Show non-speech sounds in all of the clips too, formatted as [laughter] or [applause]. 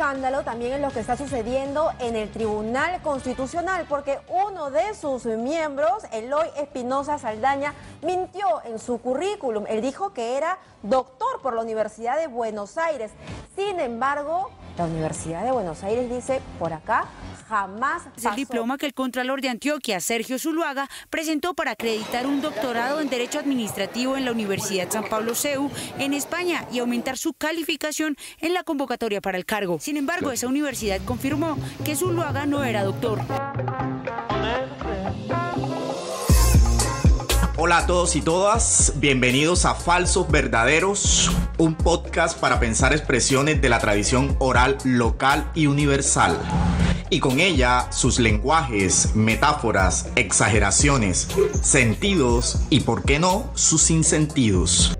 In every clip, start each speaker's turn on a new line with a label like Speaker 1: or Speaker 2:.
Speaker 1: escándalo también es lo que está sucediendo en el Tribunal Constitucional, porque uno de sus miembros, Eloy Espinosa Saldaña, mintió en su currículum. Él dijo que era doctor por la Universidad de Buenos Aires. Sin embargo, la Universidad de Buenos Aires dice, por acá jamás
Speaker 2: Es el diploma que el Contralor de Antioquia, Sergio Zuluaga, presentó para acreditar un doctorado en Derecho Administrativo en la Universidad San Pablo CEU en España y aumentar su calificación en la convocatoria para el cargo. Sin embargo, esa universidad confirmó que Zuluaga no era doctor.
Speaker 3: Hola a todos y todas, bienvenidos a Falsos Verdaderos, un podcast para pensar expresiones de la tradición oral local y universal. Y con ella sus lenguajes, metáforas, exageraciones, sentidos y, por qué no, sus sinsentidos.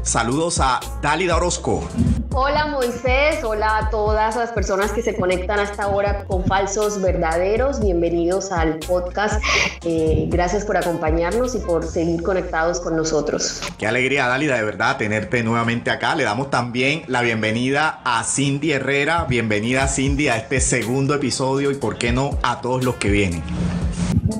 Speaker 3: Saludos a Dálida Orozco.
Speaker 4: Hola Moisés, hola a todas las personas que se conectan a esta hora con Falsos Verdaderos. Bienvenidos al podcast. Eh, gracias por acompañarnos y por seguir conectados con nosotros.
Speaker 3: Qué alegría, Dálida, de verdad tenerte nuevamente acá. Le damos también la bienvenida a Cindy Herrera. Bienvenida, Cindy, a este segundo episodio y, por qué no, a todos los que vienen.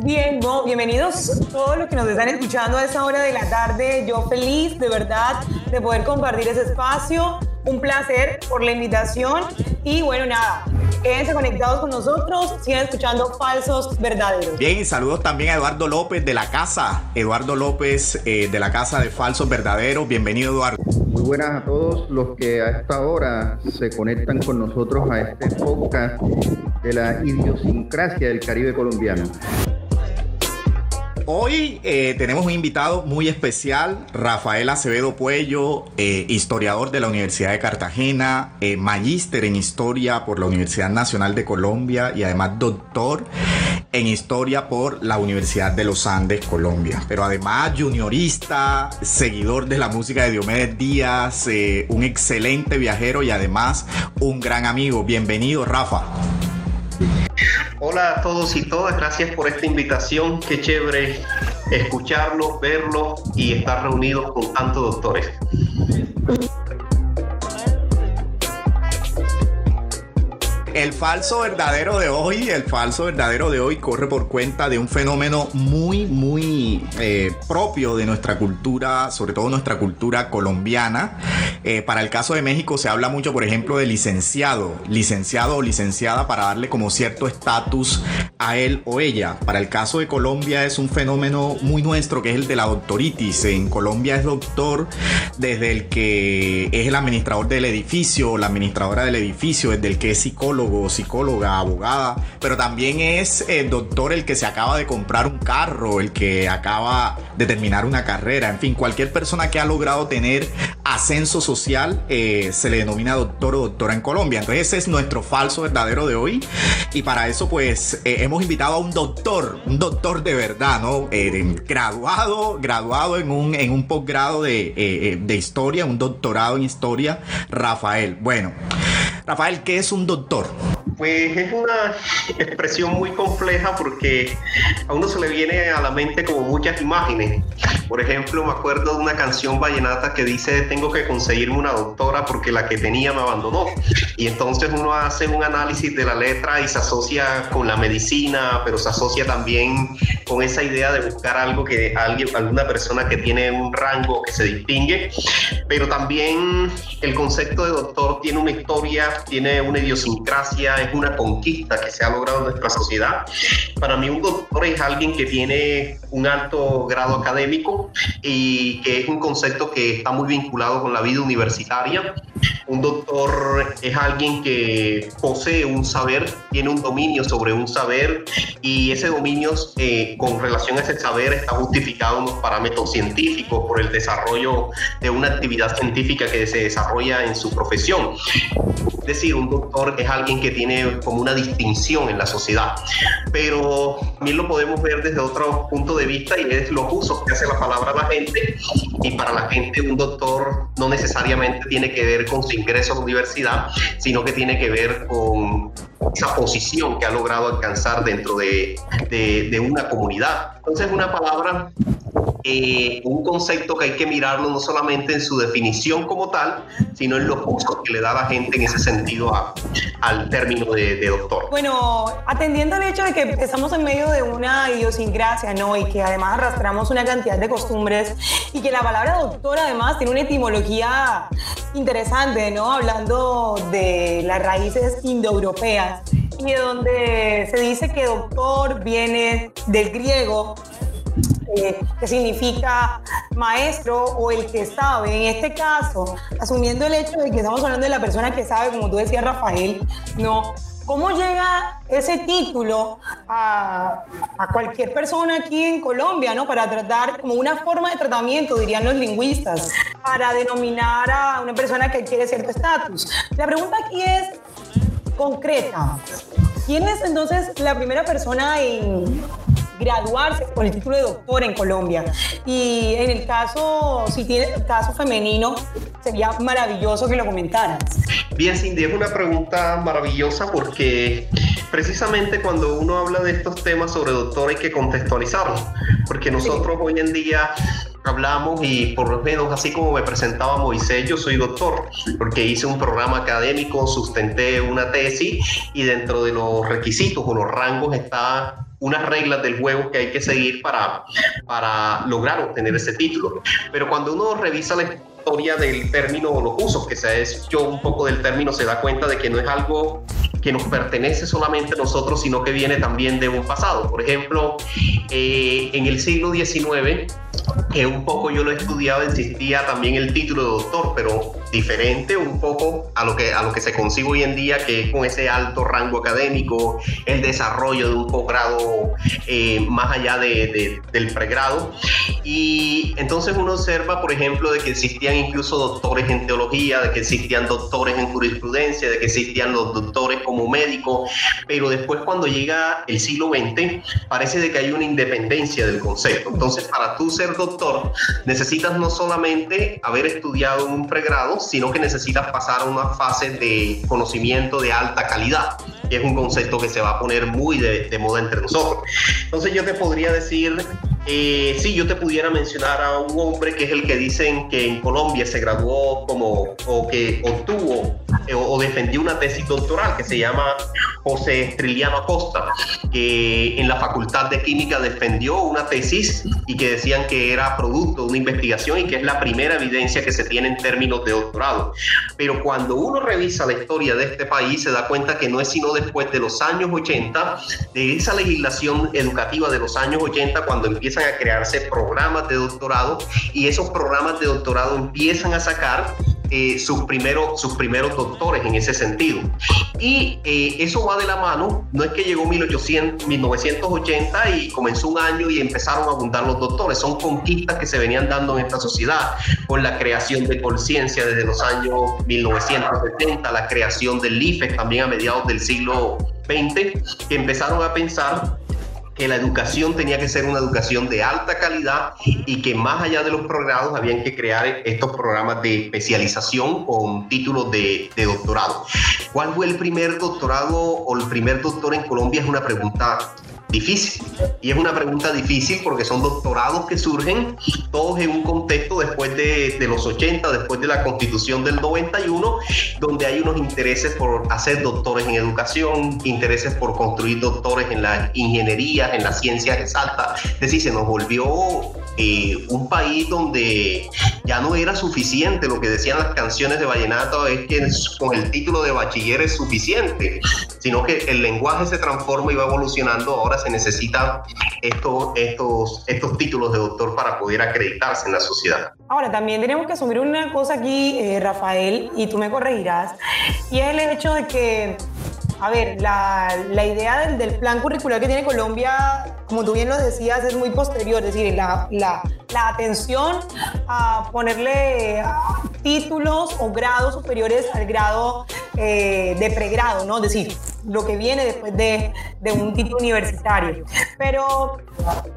Speaker 5: Bien, no, bienvenidos todos los que nos están escuchando a esa hora de la tarde. Yo feliz de verdad de poder compartir ese espacio. Un placer por la invitación. Y bueno, nada, quédense conectados con nosotros, sigan escuchando Falsos Verdaderos.
Speaker 3: Bien, y saludos también a Eduardo López de la casa. Eduardo López eh, de la casa de Falsos Verdaderos. Bienvenido, Eduardo.
Speaker 6: Muy buenas a todos los que a esta hora se conectan con nosotros a este podcast de la idiosincrasia del Caribe colombiano.
Speaker 3: Hoy eh, tenemos un invitado muy especial, Rafael Acevedo Puello, eh, historiador de la Universidad de Cartagena, eh, magíster en historia por la Universidad Nacional de Colombia y además doctor en historia por la Universidad de los Andes, Colombia. Pero además juniorista, seguidor de la música de Diomedes Díaz, eh, un excelente viajero y además un gran amigo. Bienvenido, Rafa.
Speaker 7: Hola a todos y todas, gracias por esta invitación. Qué chévere escucharlos, verlos y estar reunidos con tantos doctores.
Speaker 3: El falso verdadero de hoy, el falso verdadero de hoy corre por cuenta de un fenómeno muy, muy eh, propio de nuestra cultura, sobre todo nuestra cultura colombiana. Eh, para el caso de México se habla mucho, por ejemplo, de licenciado, licenciado o licenciada para darle como cierto estatus a él o ella. Para el caso de Colombia es un fenómeno muy nuestro que es el de la doctoritis. En Colombia es doctor desde el que es el administrador del edificio, la administradora del edificio, desde el que es psicólogo psicóloga, abogada, pero también es el doctor el que se acaba de comprar un carro, el que acaba de terminar una carrera, en fin, cualquier persona que ha logrado tener ascenso social eh, se le denomina doctor o doctora en Colombia. Entonces ese es nuestro falso verdadero de hoy y para eso pues eh, hemos invitado a un doctor, un doctor de verdad, ¿no? Eh, graduado, graduado en un, en un posgrado de, de historia, un doctorado en historia, Rafael. Bueno. Rafael, ¿qué es un doctor?
Speaker 7: Pues es una expresión muy compleja porque a uno se le viene a la mente como muchas imágenes. Por ejemplo, me acuerdo de una canción vallenata que dice tengo que conseguirme una doctora porque la que tenía me abandonó. Y entonces uno hace un análisis de la letra y se asocia con la medicina, pero se asocia también con esa idea de buscar algo que alguien, alguna persona que tiene un rango que se distingue. Pero también el concepto de doctor tiene una historia, tiene una idiosincrasia, es una conquista que se ha logrado en nuestra sociedad. Para mí un doctor es alguien que tiene un alto grado académico y que es un concepto que está muy vinculado con la vida universitaria. Un doctor es alguien que posee un saber, tiene un dominio sobre un saber y ese dominio eh, con relación a ese saber está justificado en los parámetros científicos por el desarrollo de una actividad científica que se desarrolla en su profesión. Decir, un doctor es alguien que tiene como una distinción en la sociedad, pero también lo podemos ver desde otro punto de vista y es los usos que hace la palabra a la gente y para la gente un doctor no necesariamente tiene que ver con su ingreso a la universidad, sino que tiene que ver con esa posición que ha logrado alcanzar dentro de, de, de una comunidad. Entonces, una palabra eh, un concepto que hay que mirarlo no solamente en su definición como tal, sino en los usos que le da la gente en ese sentido al término de, de, doctor.
Speaker 5: Bueno, atendiendo al hecho de que estamos en medio de una idiosincrasia, ¿no? Y que además arrastramos una cantidad de costumbres y que la palabra doctor además tiene una etimología interesante, ¿no? Hablando de las raíces indoeuropeas y de donde se dice que doctor viene del griego eh, que significa maestro o el que sabe. En este caso, asumiendo el hecho de que estamos hablando de la persona que sabe, como tú decías, Rafael, no. ¿Cómo llega ese título a, a, cualquier persona aquí en Colombia, ¿no? Para tratar como una forma de tratamiento, dirían los lingüistas, para denominar a una persona que quiere cierto estatus. La pregunta aquí es concreta. ¿Quién es entonces la primera persona en graduarse con el título de doctor en Colombia. Y en el caso, si tiene caso femenino, sería maravilloso que lo comentaras.
Speaker 7: Bien, Cindy, es una pregunta maravillosa porque precisamente cuando uno habla de estos temas sobre doctor hay que contextualizarlo, porque nosotros hoy en día hablamos y por lo menos así como me presentaba Moisés, yo soy doctor, porque hice un programa académico, sustenté una tesis y dentro de los requisitos o los rangos está unas reglas del juego que hay que seguir para, para lograr obtener ese título. Pero cuando uno revisa la historia del término o los usos que se ha hecho un poco del término, se da cuenta de que no es algo que nos pertenece solamente a nosotros, sino que viene también de un pasado. Por ejemplo, eh, en el siglo XIX, que un poco yo lo he estudiado, existía también el título de doctor, pero diferente un poco a lo que, a lo que se consigue hoy en día, que es con ese alto rango académico, el desarrollo de un posgrado eh, más allá de, del pregrado. Y entonces uno observa, por ejemplo, de que existían incluso doctores en teología, de que existían doctores en jurisprudencia, de que existían los doctores como médicos, pero después cuando llega el siglo XX, parece de que hay una independencia del concepto. Entonces, para tú ser doctor, necesitas no solamente haber estudiado un pregrado, sino que necesitas pasar a una fase de conocimiento de alta calidad, que es un concepto que se va a poner muy de, de moda entre nosotros. Entonces yo te podría decir eh, sí, yo te pudiera mencionar a un hombre que es el que dicen que en Colombia se graduó como o que obtuvo eh, o, defendió una tesis doctoral que se llama José Estriliano Acosta, que en la Facultad de Química defendió una tesis y que decían que era producto de una investigación y que es la primera evidencia que se tiene en términos de doctorado. Pero cuando uno revisa la historia de este país se da cuenta que no es sino después de los años 80, de esa legislación educativa de los años 80, cuando empieza a crearse programas de doctorado y esos programas de doctorado empiezan a sacar eh, sus, primeros, sus primeros doctores en ese sentido. Y eh, eso va de la mano, no es que llegó 1800, 1980 y comenzó un año y empezaron a abundar los doctores, son conquistas que se venían dando en esta sociedad, con la creación de conciencia desde los años 1970, la creación del IFES también a mediados del siglo XX, que empezaron a pensar que la educación tenía que ser una educación de alta calidad y que más allá de los programas habían que crear estos programas de especialización con títulos de, de doctorado. ¿Cuál fue el primer doctorado o el primer doctor en Colombia? Es una pregunta difícil. Y es una pregunta difícil porque son doctorados que surgen todos en un contexto después de, de, los 80, después de la constitución del 91, donde hay unos intereses por hacer doctores en educación, intereses por construir doctores en las ingenierías, en las ciencias exactas. Es decir, se nos volvió eh, un país donde ya no era suficiente lo que decían las canciones de vallenato, es que con el título de bachiller es suficiente, sino que el lenguaje se transforma y va evolucionando, ahora se necesitan estos, estos, estos títulos de doctor para poder acreditarse en la sociedad.
Speaker 5: Ahora, también tenemos que asumir una cosa aquí, eh, Rafael, y tú me corregirás, y es el hecho de que a ver, la, la idea del, del, plan curricular que tiene Colombia, como tú bien lo decías, es muy posterior, es decir, la, la, la atención a ponerle títulos o grados superiores al grado eh, de pregrado, ¿no? Es decir, lo que viene después de, de, un título universitario. Pero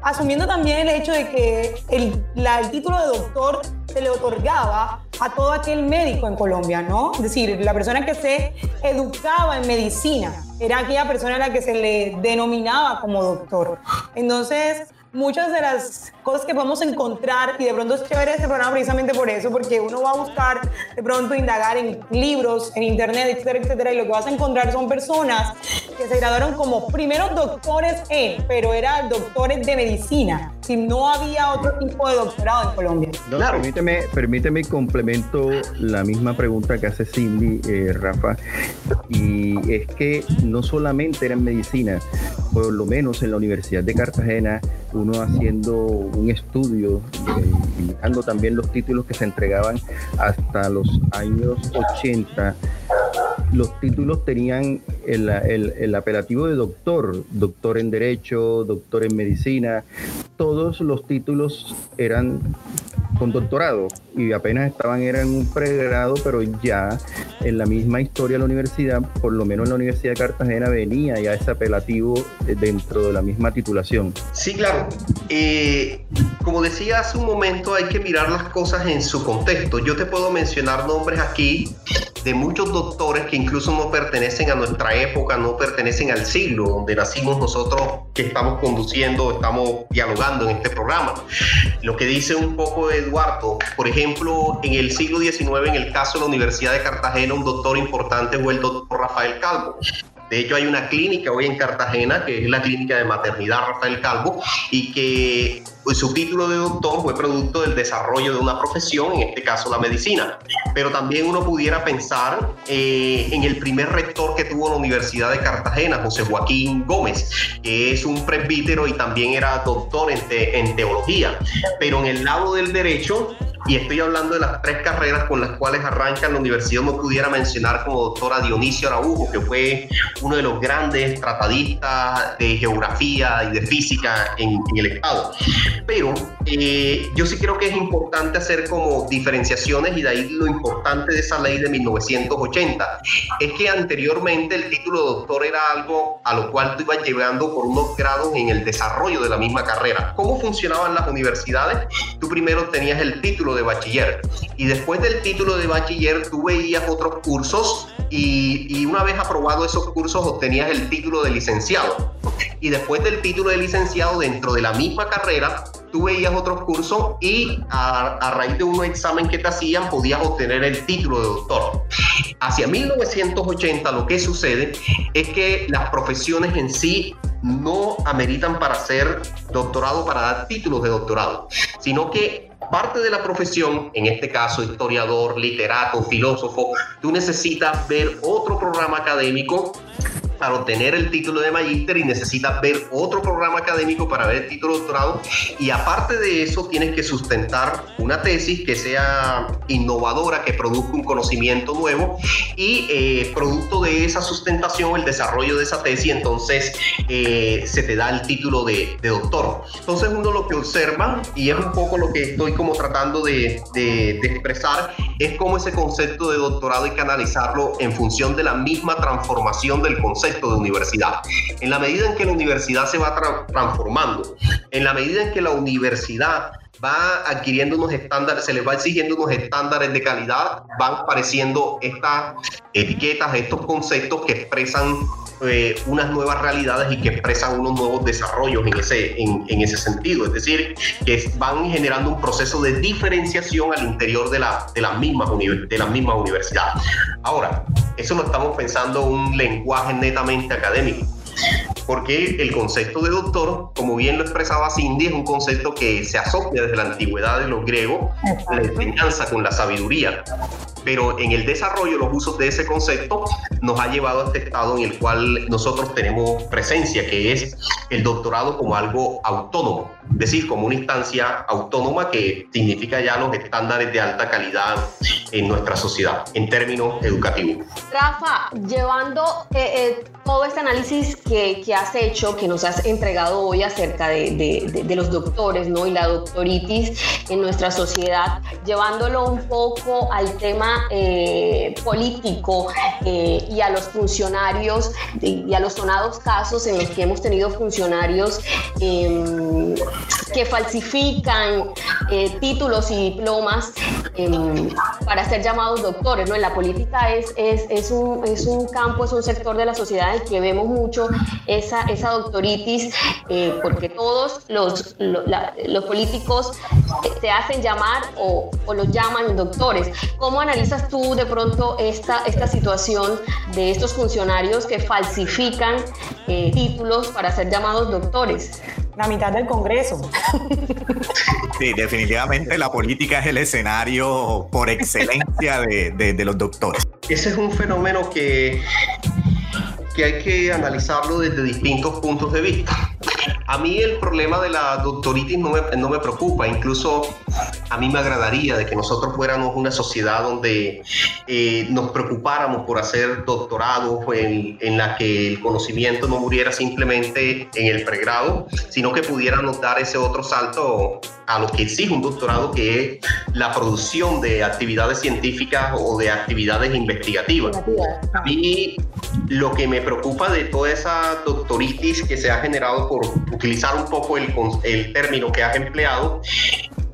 Speaker 5: asumiendo también el hecho de que el, la, el título de doctor se le otorgaba a todo aquel médico en Colombia, ¿no? Es decir, la persona que se educaba en medicina era aquella persona a la que se le denominaba como doctor. Entonces, muchas de las cosas que podemos encontrar y de pronto es chévere este programa precisamente por eso, porque uno va a buscar de pronto indagar en libros, en internet, etcétera, etcétera, y lo que vas a encontrar son personas que se graduaron como primeros doctores en, pero eran doctores de medicina, si no había otro tipo de doctorado en Colombia.
Speaker 6: claro. Permíteme, permíteme complemento la misma pregunta que hace Cindy, eh, Rafa, y es que no solamente era en medicina, por lo menos en la Universidad de Cartagena, uno haciendo un estudio eh, y dejando también los títulos que se entregaban hasta los años 80 los títulos tenían el, el, apelativo de doctor, doctor en Derecho, doctor en Medicina, todos los títulos eran con doctorado y apenas estaban, eran un pregrado, pero ya en la misma historia de la universidad, por lo menos en la Universidad de Cartagena venía ya ese apelativo dentro de la misma titulación.
Speaker 7: Sí, claro. Eh, como decía hace un momento, hay que mirar las cosas en su contexto. Yo te puedo mencionar nombres aquí de muchos doctores que incluso no pertenecen a nuestra época, no pertenecen al siglo donde nacimos nosotros que estamos conduciendo, estamos dialogando en este programa. Lo que dice un poco Eduardo, por ejemplo, en el siglo XIX, en el caso de la Universidad de Cartagena, un doctor importante fue el doctor Rafael Calvo. De hecho, hay una clínica hoy en Cartagena, que es la clínica de maternidad Rafael Calvo, y que pues, su título de doctor fue producto del desarrollo de una profesión, en este caso la medicina. Pero también uno pudiera pensar eh, en el primer rector que tuvo la Universidad de Cartagena, José Joaquín Gómez, que es un presbítero y también era doctor en, en teología. Pero en el lado del derecho, y estoy hablando de las tres carreras con las cuales arranca la universidad, no pudiera mencionar como doctora Dionisio Araujo, que fue uno de los grandes tratadistas de geografía y de física en, el Estado. Pero eh, yo sí creo que es importante hacer como diferenciaciones y de ahí lo importante de esa ley de 1980 es que anteriormente el título de doctor era algo a lo cual tú ibas llegando por unos grados en el desarrollo de la misma carrera. ¿Cómo funcionaban las universidades? Tú primero tenías el título de bachiller. Y después del título de bachiller tú veías otros cursos y, una vez aprobado esos cursos obtenías el título de licenciado. Y después del título de licenciado dentro de la misma carrera, tú veías otros cursos y a, a raíz de un examen que te hacían podías obtener el título de doctor. Hacia 1980 lo que sucede es que las profesiones en sí no ameritan para ser doctorado, para dar títulos de doctorado, sino que parte de la profesión, en este caso historiador, literato, filósofo, tú necesitas ver otro programa académico para obtener el título de magíster y necesitas ver otro programa académico para ver el título de doctorado. Y aparte de eso tienes que sustentar una tesis que sea innovadora, que produzca un conocimiento nuevo. Y eh, producto de esa sustentación, el desarrollo de esa tesis, entonces eh, se te da el título de, doctor. Entonces uno lo que observa, y es un poco lo que estoy como tratando de, de expresar, es cómo ese concepto de doctorado hay que analizarlo en función de la misma transformación del concepto de universidad. En la medida en que la universidad se va transformando, en la medida en que la universidad va adquiriendo unos estándares, se les va exigiendo unos estándares de calidad, van apareciendo estas etiquetas, estos conceptos que expresan eh, unas nuevas realidades y que expresan unos nuevos desarrollos en ese, en, ese sentido. Es decir, que van generando un proceso de diferenciación al interior de, la, de, las, mismas de las mismas universidades. Ahora, eso lo estamos pensando un lenguaje netamente académico porque el concepto de doctor, como bien lo expresaba Cindy, es un concepto que se asocia desde la antigüedad de los griegos, la enseñanza con la sabiduría. Pero en el desarrollo, los usos de ese concepto nos ha llevado a este estado en el cual nosotros tenemos presencia, que es el doctorado como algo autónomo, decir, como una instancia autónoma que significa ya los estándares de alta calidad en nuestra sociedad en términos educativos.
Speaker 4: Rafa, llevando eh, eh, todo este análisis que, que, has hecho, que nos has entregado hoy acerca de, de, los doctores ¿no? y la doctoritis en nuestra sociedad, llevándolo un poco al tema eh, político eh, y a los funcionarios y a los sonados casos en los que hemos tenido funcionarios em, que falsifican eh, títulos y diplomas em, para ser llamados doctores. ¿no? En la política es, es, un, es un campo, es un sector de la sociedad en el que vemos mucho esa, esa doctoritis, eh, porque todos los, los políticos se hacen llamar o, o, los llaman doctores. ¿Cómo analizas tú de pronto esta, esta situación de estos funcionarios que falsifican eh, títulos para ser llamados doctores?
Speaker 5: La mitad del Congreso. [laughs]
Speaker 3: Sí, definitivamente la política es el escenario por excelencia de, de, de los doctores.
Speaker 7: Ese es un fenómeno que, que hay que analizarlo desde distintos puntos de vista. A mí el problema de la doctoritis no me, no me, preocupa, incluso a mí me agradaría de que nosotros fuéramos una sociedad donde eh, nos preocupáramos por hacer doctorados en, en, la que el conocimiento no muriera simplemente en el pregrado, sino que pudiéramos dar ese otro salto a lo que exige un doctorado, que es la producción de actividades científicas o de actividades investigativas. Mí lo que me preocupa de toda esa doctoritis que se ha generado por utilizar un poco el, el término que has empleado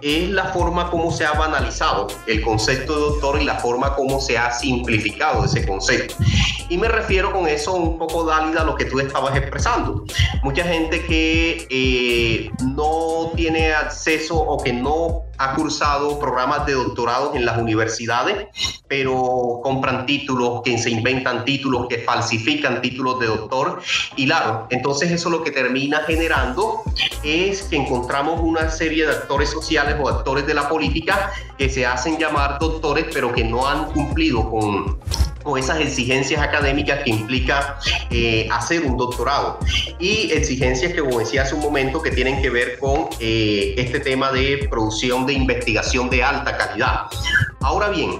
Speaker 7: es la forma como se ha banalizado el concepto de doctor y la forma como se ha simplificado ese concepto. Y me refiero con eso un poco dálida a lo que tú estabas expresando. Mucha gente que eh, no tiene acceso o que no ha cursado programas de doctorado en las universidades, pero compran títulos, que se inventan títulos, que falsifican títulos de doctor. Y claro, entonces eso lo que termina generando es que encontramos una serie de actores sociales o actores de la política que se hacen llamar doctores, pero que no han cumplido con con esas exigencias académicas que implica eh, hacer un doctorado y exigencias que, como decía hace un momento, que tienen que ver con eh, este tema de producción de investigación de alta calidad. Ahora bien,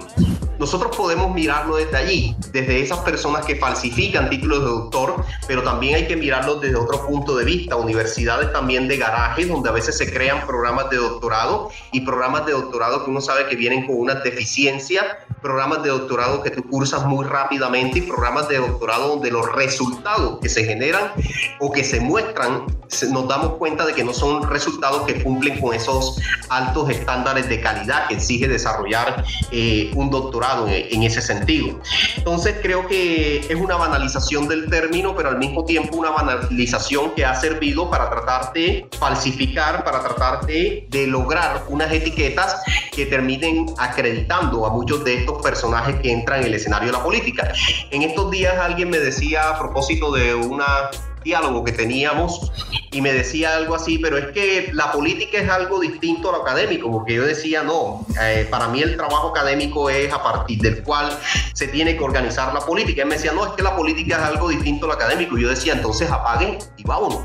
Speaker 7: nosotros podemos mirarlo desde allí, desde esas personas que falsifican títulos de doctor, pero también hay que mirarlo desde otro punto de vista, universidades también de garajes, donde a veces se crean programas de doctorado y programas de doctorado que uno sabe que vienen con una deficiencia, programas de doctorado que tú cursas muy rápidamente y programas de doctorado donde los resultados que se generan o que se muestran, nos damos cuenta de que no son resultados que cumplen con esos altos estándares de calidad que exige desarrollar eh, un doctorado en, ese sentido. Entonces creo que es una banalización del término, pero al mismo tiempo una banalización que ha servido para tratar de falsificar, para tratar de, de lograr unas etiquetas que terminen acreditando a muchos de estos personajes que entran en el escenario de la política. En estos días alguien me decía a propósito de una diálogo que teníamos y me decía algo así, pero es que la política es algo distinto a lo académico, porque yo decía, no, eh, para mí el trabajo académico es a partir del cual se tiene que organizar la política. Él me decía, no, es que la política es algo distinto a lo académico. Yo decía, entonces apaguen y vámonos.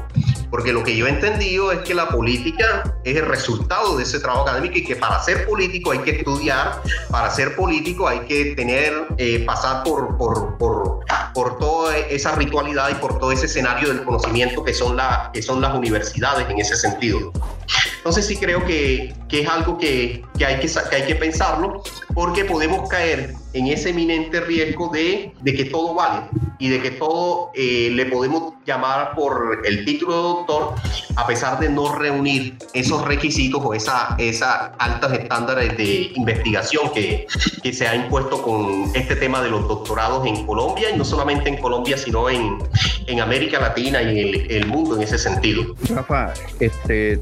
Speaker 7: Porque lo que yo he entendido es que la política es el resultado de ese trabajo académico y que para ser político hay que estudiar, para ser político hay que tener, eh, pasar por, por, por, por, toda esa ritualidad y por todo ese escenario del conocimiento que son, la, que son las universidades en ese sentido. Entonces sí creo que, que es algo que, que, hay que, que hay que pensarlo porque podemos caer en ese eminente riesgo de, de que todo vale y de que todo eh, le podemos llamar por el título de doctor a pesar de no reunir esos requisitos o esa, esas altas estándares de investigación que, que se ha impuesto con este tema de los doctorados en Colombia y no solamente en Colombia sino en, en América Latina y en el, el mundo en ese sentido.
Speaker 6: Rafa, este,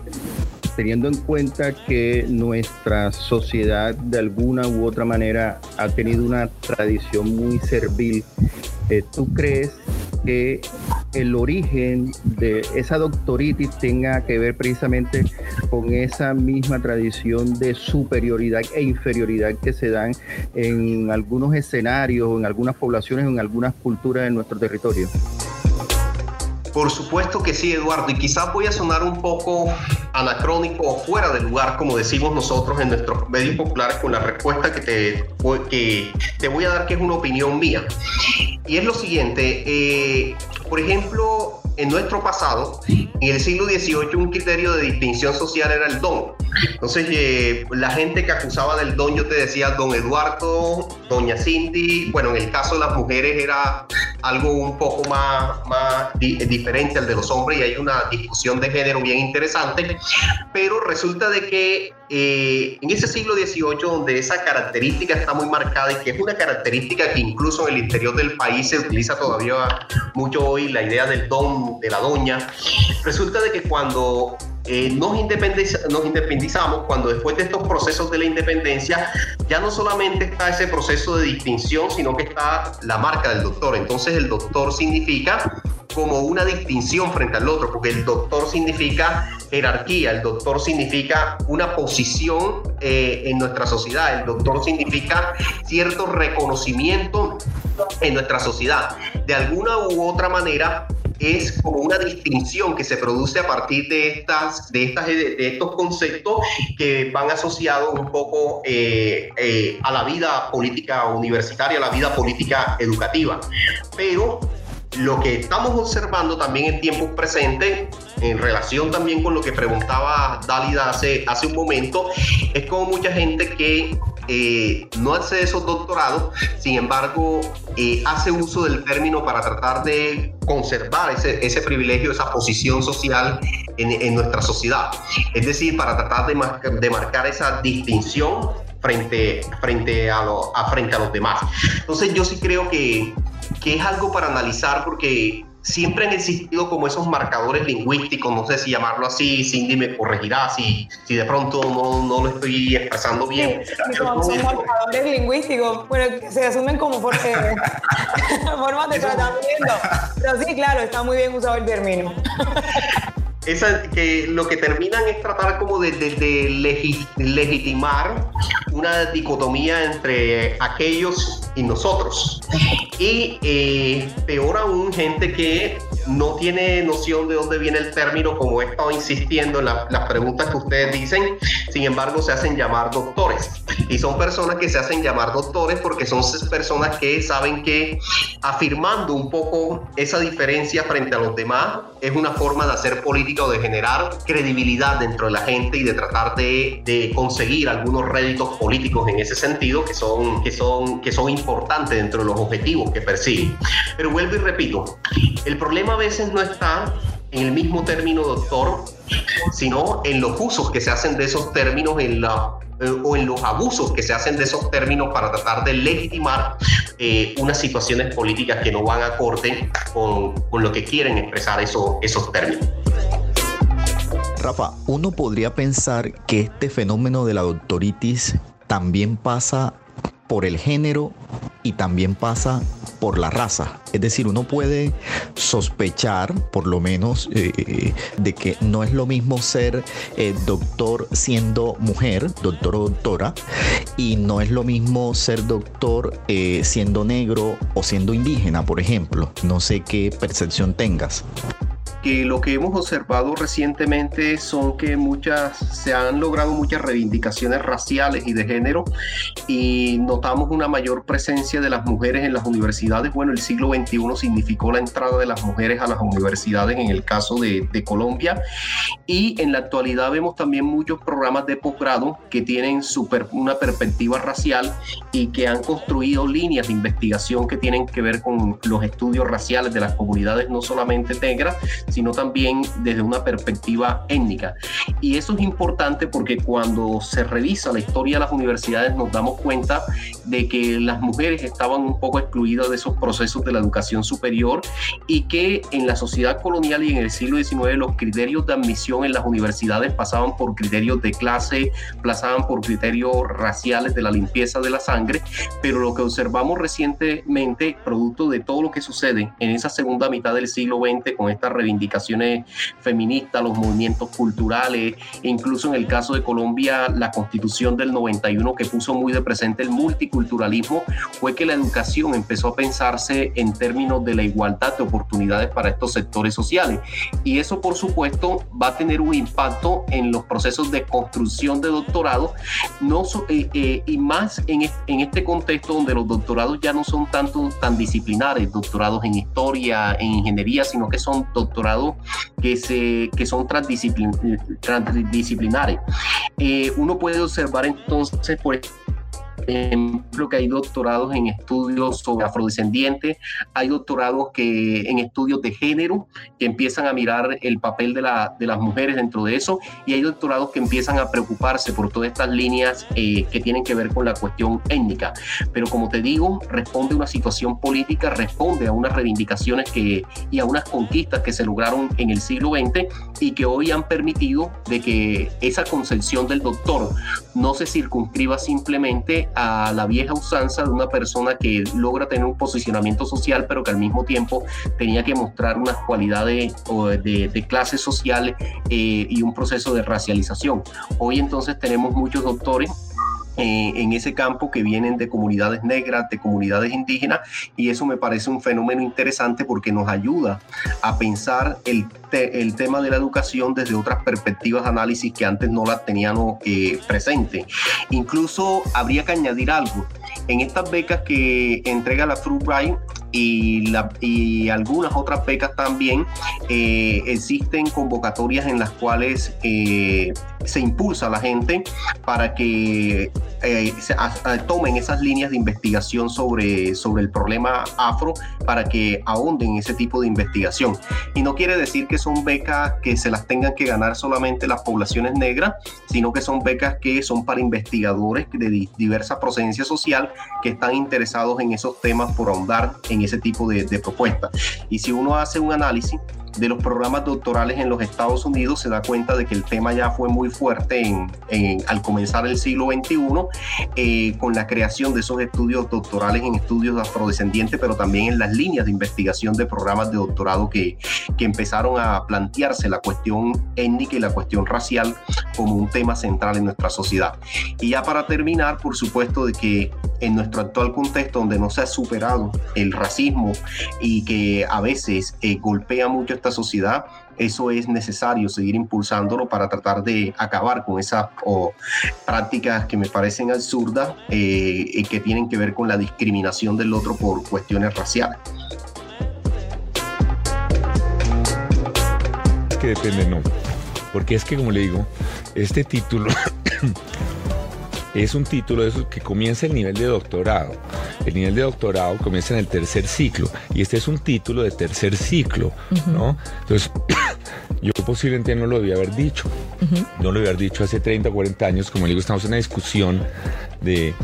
Speaker 6: teniendo en cuenta que nuestra sociedad de alguna u otra manera ha tenido una tradición muy servil, eh, ¿tú crees que el origen de esa doctoritis tenga que ver precisamente con esa misma tradición de superioridad e inferioridad que se dan en algunos escenarios, en algunas poblaciones, en algunas culturas de nuestro territorio?
Speaker 7: Por supuesto que sí, Eduardo, y quizás voy a sonar un poco anacrónico o fuera de lugar, como decimos nosotros en nuestros medios populares, con la respuesta que te, que te voy a dar, que es una opinión mía. Y es lo siguiente, eh, por ejemplo, en nuestro pasado, en el siglo XVIII, un criterio de distinción social era el don. Entonces, eh, la gente que acusaba del don, yo te decía don Eduardo, doña Cindy, bueno, en el caso de las mujeres era algo un poco más, más diferente al de los hombres y hay una discusión de género bien interesante, pero resulta de que eh, en ese siglo XVIII, donde esa característica está muy marcada y que es una característica que incluso en el interior del país se utiliza todavía mucho hoy, la idea del don, de la doña, resulta de que cuando eh, nos, nos independizamos, cuando después de estos procesos de la independencia, ya no solamente está ese proceso de distinción, sino que está la marca del doctor. Entonces el doctor significa como una distinción frente al otro, porque el doctor significa jerarquía, el doctor significa una posición eh, en nuestra sociedad, el doctor significa cierto reconocimiento en nuestra sociedad. De alguna u otra manera, es como una distinción que se produce a partir de, estas, de, estos conceptos que van asociados un poco eh, eh, a la vida política universitaria, a la vida política educativa. Pero lo que estamos observando también en tiempos presentes, en relación también con lo que preguntaba Dálida hace, un momento, es como mucha gente que eh, no hace esos doctorados, sin embargo, eh, hace uso del término para tratar de conservar ese, privilegio, esa posición social en, nuestra sociedad. Es decir, para tratar de, marcar esa distinción frente, frente, a, a, frente a los demás. Entonces yo sí creo que que es algo para analizar porque siempre han existido como esos marcadores lingüísticos, no sé si llamarlo así, Cindy me corregirá si, si de pronto no, no lo estoy expresando bien.
Speaker 5: son, marcadores lingüísticos, bueno, se asumen como por, [laughs] formas de tratamiento. Pero sí, claro, está muy bien usado el término. [laughs]
Speaker 7: esa, que lo que terminan es tratar como de, legitimar una dicotomía entre aquellos y nosotros. Y eh, peor aún, gente que no tiene noción de dónde viene el término, como he estado insistiendo en las preguntas que ustedes dicen, sin embargo se hacen llamar doctores. Y son personas que se hacen llamar doctores porque son personas que saben que afirmando un poco esa diferencia frente a los demás es una forma de hacer política o de generar credibilidad dentro de la gente y de tratar de, de conseguir algunos réditos políticos en ese sentido que son, que, son, que son importantes dentro de los objetivos que persiguen. Pero vuelvo y repito, el problema veces no está en el mismo término doctor, sino en los usos que se hacen de esos términos en la, eh, o en los abusos que se hacen de esos términos para tratar de legitimar eh, unas situaciones políticas que no van a corte con, con lo que quieren expresar eso, esos términos.
Speaker 3: Rafa, uno podría pensar que este fenómeno de la doctoritis también pasa por el género y también pasa por la raza. Es decir, uno puede sospechar, por lo menos, eh, de que no es lo mismo ser eh, doctor siendo mujer, doctor o doctora, y no es lo mismo ser doctor eh, siendo negro o siendo indígena, por ejemplo. No sé qué percepción tengas
Speaker 7: lo que hemos observado recientemente son que muchas se han logrado muchas reivindicaciones raciales y de género y notamos una mayor presencia de las mujeres en las universidades. Bueno, el siglo XXI significó la entrada de las mujeres a las universidades en el caso de, de Colombia y en la actualidad vemos también muchos programas de posgrado que tienen super, una perspectiva racial y que han construido líneas de investigación que tienen que ver con los estudios raciales de las comunidades no solamente negras, sino también desde una perspectiva étnica. Y eso es importante porque cuando se revisa la historia de las universidades nos damos cuenta de que las mujeres estaban un poco excluidas de esos procesos de la educación superior y que en la sociedad colonial y en el siglo XIX los criterios de admisión en las universidades pasaban por criterios de clase, pasaban por criterios raciales de la limpieza de la sangre, pero lo que observamos recientemente, producto de todo lo que sucede en esa segunda mitad del siglo XX con esta reivindicación feministas, los movimientos culturales, e incluso en el caso de Colombia, la constitución del 91 que puso muy de presente el multiculturalismo, fue que la educación empezó a pensarse en términos de la igualdad de oportunidades para estos sectores sociales. Y eso, por supuesto, va a tener un impacto en los procesos de construcción de doctorado, no, eh, eh, y más en, en este contexto donde los doctorados ya no son tanto tan disciplinares, doctorados en historia, en ingeniería, sino que son doctorados que, se, que son transdisciplinares. Eh, uno puede observar entonces, por ejemplo, que hay doctorados en estudios sobre afrodescendientes, hay doctorados que en estudios de género que empiezan a mirar el papel de las mujeres dentro de eso y hay doctorados que empiezan a preocuparse por todas estas líneas eh, que tienen que ver con la cuestión étnica. Pero como te digo, responde a una situación política, responde a unas reivindicaciones que, y a unas conquistas que se lograron en el siglo XX y que hoy han permitido de que esa concepción del doctor no se circunscriba simplemente a la vieja usanza de una persona que logra tener un posicionamiento social, pero que al mismo tiempo tenía que mostrar unas cualidades de, de clase social eh, y un proceso de racialización. Hoy entonces tenemos muchos doctores eh, en ese campo que vienen de comunidades negras, de comunidades indígenas, y eso me parece un fenómeno interesante porque nos ayuda a pensar el, el tema de la educación desde otras perspectivas de análisis que antes no las teníamos eh, presente. Incluso habría que añadir algo. En estas becas que entrega la Fulbright, y, la, y algunas otras becas también, eh, existen convocatorias en las cuales eh, se impulsa a la gente para que eh, se, tomen esas líneas de investigación sobre, sobre el problema afro para que ahonden ese tipo de investigación. Y no quiere decir que son becas que se las tengan que ganar solamente las poblaciones negras, sino que son becas que son para investigadores de diversa procedencia social que están interesados en esos temas por ahondar en ese tipo de, de propuestas. Y si uno hace un análisis, de los programas doctorales en los Estados Unidos se da cuenta de que el tema ya fue muy fuerte en, al comenzar el siglo XXI eh, con la creación de esos estudios doctorales en estudios afrodescendientes, pero también en las líneas de investigación de programas de doctorado que, que empezaron a plantearse la cuestión étnica y la cuestión racial como un tema central en nuestra sociedad. Y ya para terminar, por supuesto, de que en nuestro actual contexto donde no se ha superado el racismo y que a veces eh, golpea mucho esta sociedad, eso es necesario seguir impulsándolo para tratar de acabar con esas prácticas que me parecen absurdas eh, y que tienen que ver con la discriminación del otro por cuestiones raciales.
Speaker 8: Es que depende, no. Porque es que, como le digo, este título es un título de esos que comienza el nivel de doctorado. El nivel de doctorado comienza en el tercer ciclo y este es un título de tercer ciclo, ¿no? Entonces, [coughs] yo posiblemente no lo debía haber dicho. No lo debía haber dicho hace 30 o 40 años. Como le digo, estamos en una discusión de,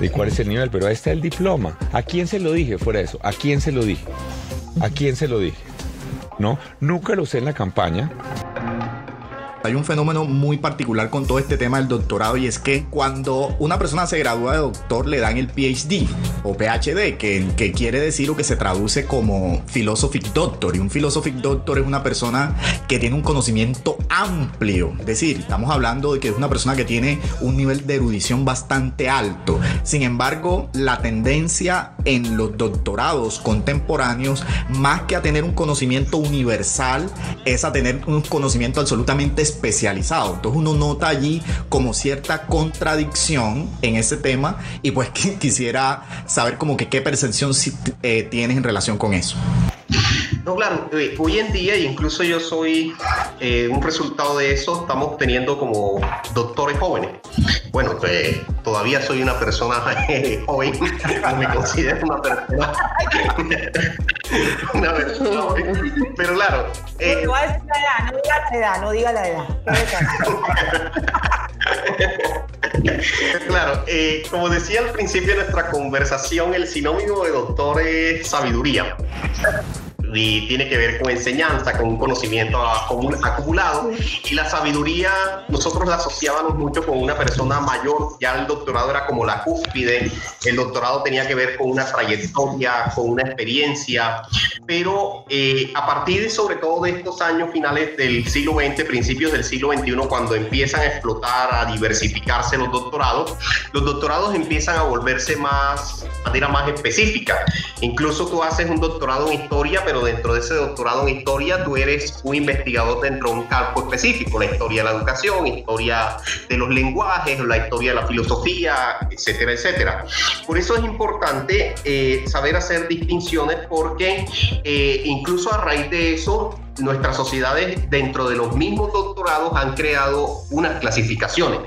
Speaker 8: de cuál es el nivel, pero ahí está el diploma. ¿A quién se lo dije fuera de eso? ¿A quién se lo dije? ¿A quién se lo dije? ¿No? Nunca lo sé en la campaña.
Speaker 3: Hay un fenómeno muy particular con todo este tema del doctorado y es que cuando una persona se gradúa de doctor le dan el PhD o PhD, que, que quiere decir o que se traduce como Philosophic Doctor. Y un Philosophic Doctor es una persona que tiene un conocimiento amplio. Es decir, estamos hablando de que es una persona que tiene un nivel de erudición bastante alto. Sin embargo, la tendencia en los doctorados contemporáneos, más que a tener un conocimiento universal, es a tener un conocimiento absolutamente especializado. Entonces uno nota allí como cierta contradicción en ese tema y pues [laughs] quisiera saber como que qué percepción eh, tienes en relación con eso.
Speaker 7: No, claro, eh, hoy en día, incluso yo soy eh, un resultado de eso, estamos teniendo como doctores jóvenes. Bueno, pues, todavía soy una persona [laughs] joven, me considero una persona, [laughs] una persona joven. Pero claro.
Speaker 5: Eh, no, es la edad, no diga la edad, no diga la edad. [laughs]
Speaker 7: claro, eh, como decía al principio de nuestra conversación, el sinónimo de doctor es sabiduría y tiene que ver con enseñanza, con un conocimiento acumulado. Y la sabiduría, nosotros la asociábamos mucho con una persona mayor, ya el doctorado era como la cúspide, el doctorado tenía que ver con una trayectoria, con una experiencia, pero eh, a partir sobre todo de estos años finales del siglo XX, principios del siglo XXI, cuando empiezan a explotar, a diversificarse los doctorados, los doctorados empiezan a volverse más, de manera más específica. Incluso tú haces un doctorado en historia, pero dentro de ese doctorado en historia tú eres un investigador dentro de un campo específico, la historia de la educación, historia de los lenguajes, la historia de la filosofía, etcétera, etcétera. Por eso es importante eh, saber hacer distinciones porque eh, incluso a raíz de eso nuestras sociedades dentro de los mismos doctorados han creado unas clasificaciones.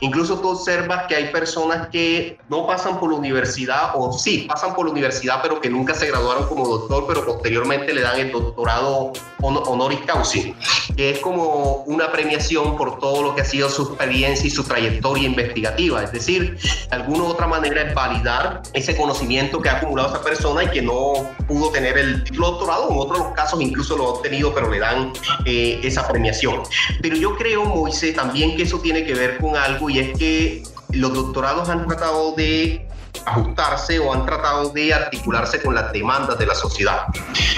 Speaker 7: Incluso tú observas que hay personas que no pasan por la universidad o sí, pasan por la universidad pero que nunca se graduaron como doctor, pero posteriormente le dan el doctorado honoris causa, que es como una premiación por todo lo que ha sido su experiencia y su trayectoria investigativa. Es decir, de alguna u otra manera es validar ese conocimiento que ha acumulado esa persona y que no pudo tener el título doctorado, en otros casos incluso lo ha obtenido, pero le dan eh, esa premiación. Pero yo creo, Moisés, también que eso tiene que ver con algo y es que los doctorados han tratado de ajustarse o han tratado de articularse con las demandas de la sociedad.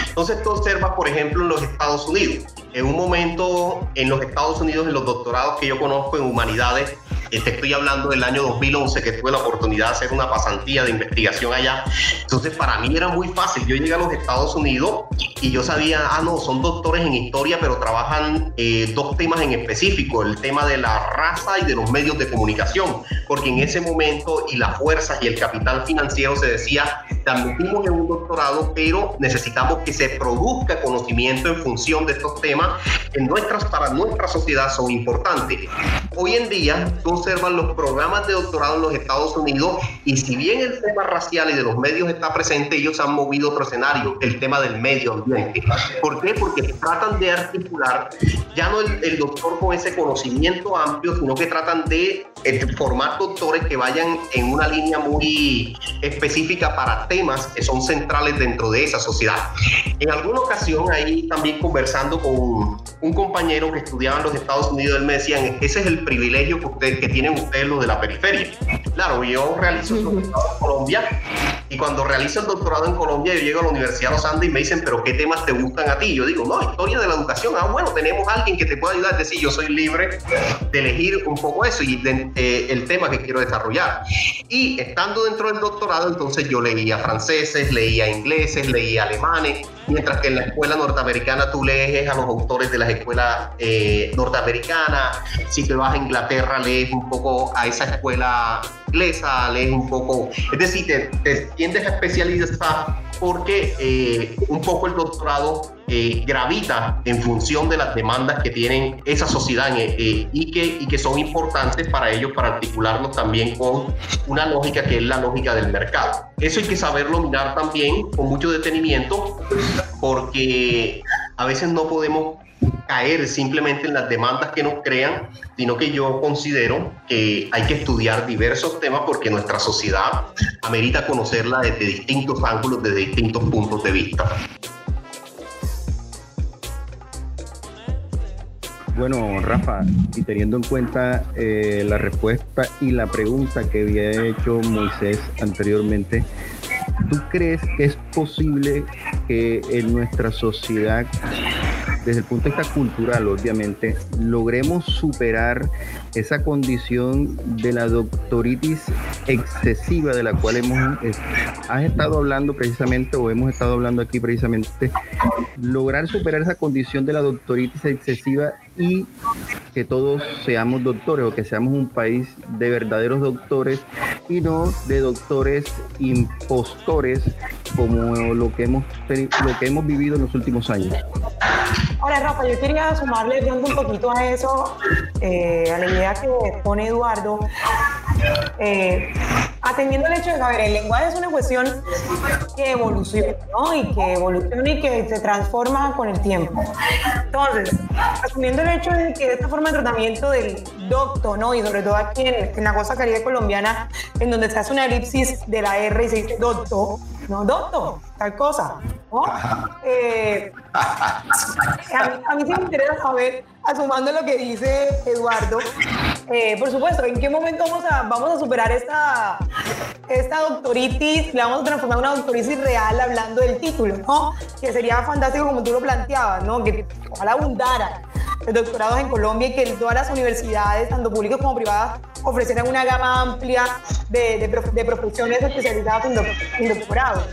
Speaker 7: Entonces tú observas, por ejemplo, en los Estados Unidos. En un momento en los Estados Unidos, en los doctorados que yo conozco en humanidades, te estoy hablando del año 2011 que tuve la oportunidad de hacer una pasantía de investigación allá. Entonces para mí era muy fácil. Yo llegué a los Estados Unidos y yo sabía, ah, no, son doctores en historia, pero trabajan eh, dos temas en específico, el tema de la raza y de los medios de comunicación, porque en ese momento y las fuerzas y el capital financiero se decía, te admitimos en un doctorado, pero necesitamos que se produzca conocimiento en función de estos temas en nuestras, para nuestra sociedad son importantes. Hoy en día, tú observas los programas de doctorado en los Estados Unidos y si bien el tema racial y de los medios está presente, ellos han movido otro escenario, el tema del medio ambiente. ¿Por qué? Porque tratan de articular ya no el, doctor con ese conocimiento amplio, sino que tratan de eh, formar doctores que vayan en una línea muy específica para temas que son centrales dentro de esa sociedad. En alguna ocasión, ahí también conversando con un compañero que estudiaba en los Estados Unidos, él me decía, ese es el privilegio que, usted, que tienen ustedes los de la periferia. Claro, yo realizo el doctorado en Colombia y cuando realizo el doctorado en Colombia, yo llego a la Universidad de los Andes y me dicen, pero ¿qué temas te gustan a ti? Yo digo, no, historia de la educación. Ah, bueno, tenemos a alguien que te pueda ayudar. Es decir, yo soy libre de elegir un poco eso y eh, el tema que quiero desarrollar. Y estando dentro del doctorado, entonces yo leía franceses, leía ingleses, leía alemanes, mientras que en la escuela norteamericana tú lees a los autores de las escuelas eh, norteamericanas, si te vas a Inglaterra lees un poco a esa escuela inglesa, lees un poco, es decir, te, te tiendes a especializar porque eh, un poco el doctorado eh, gravita en función de las demandas que tienen esa sociedad y, que, y que son importantes para ellos para articularlos también con una lógica que es la lógica del mercado. Eso hay que saberlo mirar también con mucho detenimiento porque a veces no podemos caer simplemente en las demandas que nos crean, sino que yo considero que hay que estudiar diversos temas porque nuestra sociedad amerita conocerla desde distintos ángulos, desde distintos puntos de vista.
Speaker 6: Bueno, Rafa, y teniendo en cuenta eh, la respuesta y la pregunta que había hecho Moisés anteriormente, ¿tú crees que es posible que en nuestra sociedad desde el punto de vista cultural, obviamente, logremos superar esa condición de la doctoritis excesiva de la cual hemos has estado hablando precisamente o hemos estado hablando aquí precisamente, lograr superar esa condición de la doctoritis excesiva y que todos seamos doctores o que seamos un país de verdaderos doctores y no de doctores impostores como lo que hemos lo que hemos vivido en los últimos años.
Speaker 5: Ahora, Rafa, yo quería sumarle un poquito a eso, eh, a la idea que pone Eduardo, eh, atendiendo el hecho de que, a ver, el lenguaje es una cuestión que evoluciona, ¿no? Y que evoluciona y que se transforma con el tiempo. Entonces, asumiendo el hecho de que esta forma de tratamiento del docto, ¿no? Y sobre todo aquí en, la costa caribe colombiana, en donde se hace una elipsis de la R y se dice docto, no docto, tal cosa, ¿no? Eh, a, mí, sí me interesa saber, asumando lo que dice Eduardo, eh, por supuesto, ¿en qué momento vamos a, vamos a superar esta, esta doctoritis? Le vamos a transformar en una doctoritis real hablando del título, ¿no? Que sería fantástico como tú lo planteabas, ¿no? Que ojalá abundara los doctorados en Colombia y que todas las universidades, tanto públicas como privadas, ofrecieran una gama amplia de, de, profesiones especializadas en, doctorado.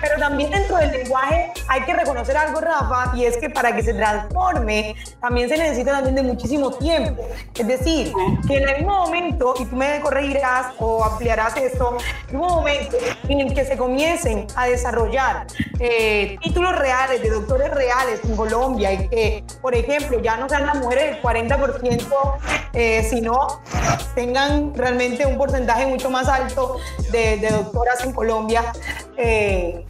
Speaker 5: Pero también dentro del lenguaje hay que reconocer algo, Rafa, y es que para que se transforme también se necesita también de muchísimo tiempo. Es decir, que en mismo momento, y tú me corregirás o ampliarás esto, en un momento en el que se comiencen a desarrollar eh, títulos reales de doctores reales en Colombia y que, por ejemplo, ya no sean las mujeres el 40%, eh, sino tengan realmente un porcentaje mucho más alto de, doctoras en Colombia. Eh,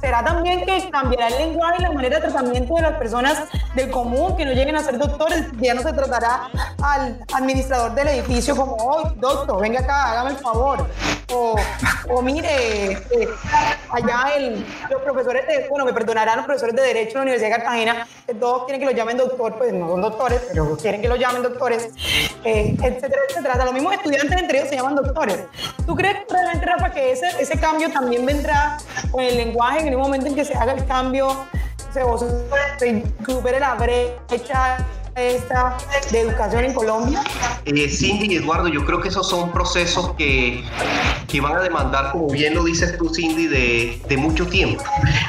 Speaker 5: será también que cambiará el lenguaje y la manera de tratamiento de las personas del común que no lleguen a ser doctores. Ya no se tratará al administrador del edificio como, hoy, doctor, venga acá, hágame el favor. O, o mire, eh, allá el, los profesores de, bueno, me perdonarán los profesores de Derecho en la Universidad de Cartagena, que todos quieren que lo llamen doctor, pues no son doctores, pero quieren que lo llamen doctores, eh, etcétera, etcétera. Hasta los mismos estudiantes entre ellos se llaman doctores. ¿Tú crees realmente, Rafa, que ese, ese cambio también vendrá con el lenguaje en el momento en que se haga el cambio, se, se supere la brecha? De educación en Colombia?
Speaker 7: Eh, Cindy y Eduardo, yo creo que esos son procesos que, que van a demandar, como bien lo dices tú, Cindy, de, de mucho tiempo,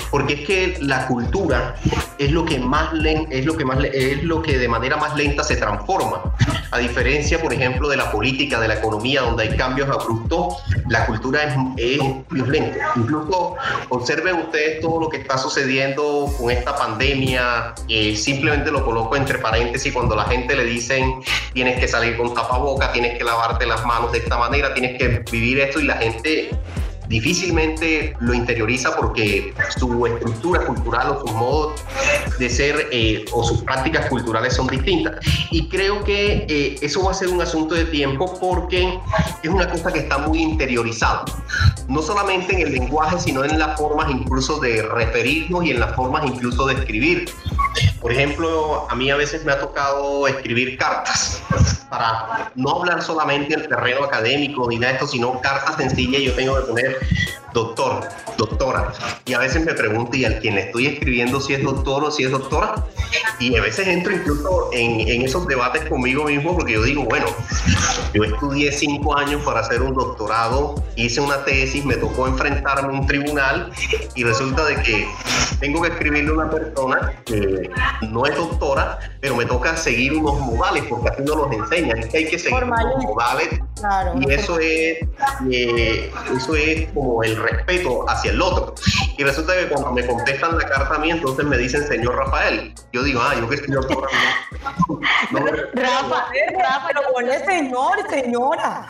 Speaker 7: porque es que la cultura es lo que más es lo que más es lo que de manera más lenta se transforma. A diferencia, por ejemplo, de la política, de la economía, donde hay cambios abruptos, la cultura es, es, lenta. Incluso observen ustedes todo lo que está sucediendo con esta pandemia. Eh, simplemente lo coloco entre paréntesis y cuando la gente le dicen tienes que salir con tapaboca, tienes que lavarte las manos de esta manera, tienes que vivir esto y la gente difícilmente lo interioriza porque su estructura cultural o su modo de ser eh, o sus prácticas culturales son distintas. Y creo que eh, eso va a ser un asunto de tiempo porque es una cosa que está muy interiorizada, no solamente en el lenguaje, sino en las formas incluso de referirnos y en las formas incluso de escribir. Por ejemplo, a mí a veces me ha tocado escribir cartas para no hablar solamente en el terreno académico ni nada de esto, sino cartas sencillas. Yo tengo que poner doctor, doctora. Y a veces me pregunto, ¿y al quien le estoy escribiendo si es doctor o si es doctora? Y a veces entro incluso en, en esos debates conmigo mismo porque yo digo, bueno, yo estudié cinco años para hacer un doctorado, hice una tesis, me tocó enfrentarme a un tribunal y resulta de que tengo que escribirle a una persona que no es doctora, pero me toca seguir unos modales porque así no los enseñan. Es que hay que seguir unos modales y eso es, eh, eso es como el respeto hacia el otro. Y resulta que cuando me contestan la carta a mí, entonces me dicen señor Rafael. Yo digo, ah, yo que estoy doctora.
Speaker 5: No, Rafa, Rafa, pero pone señor, señora.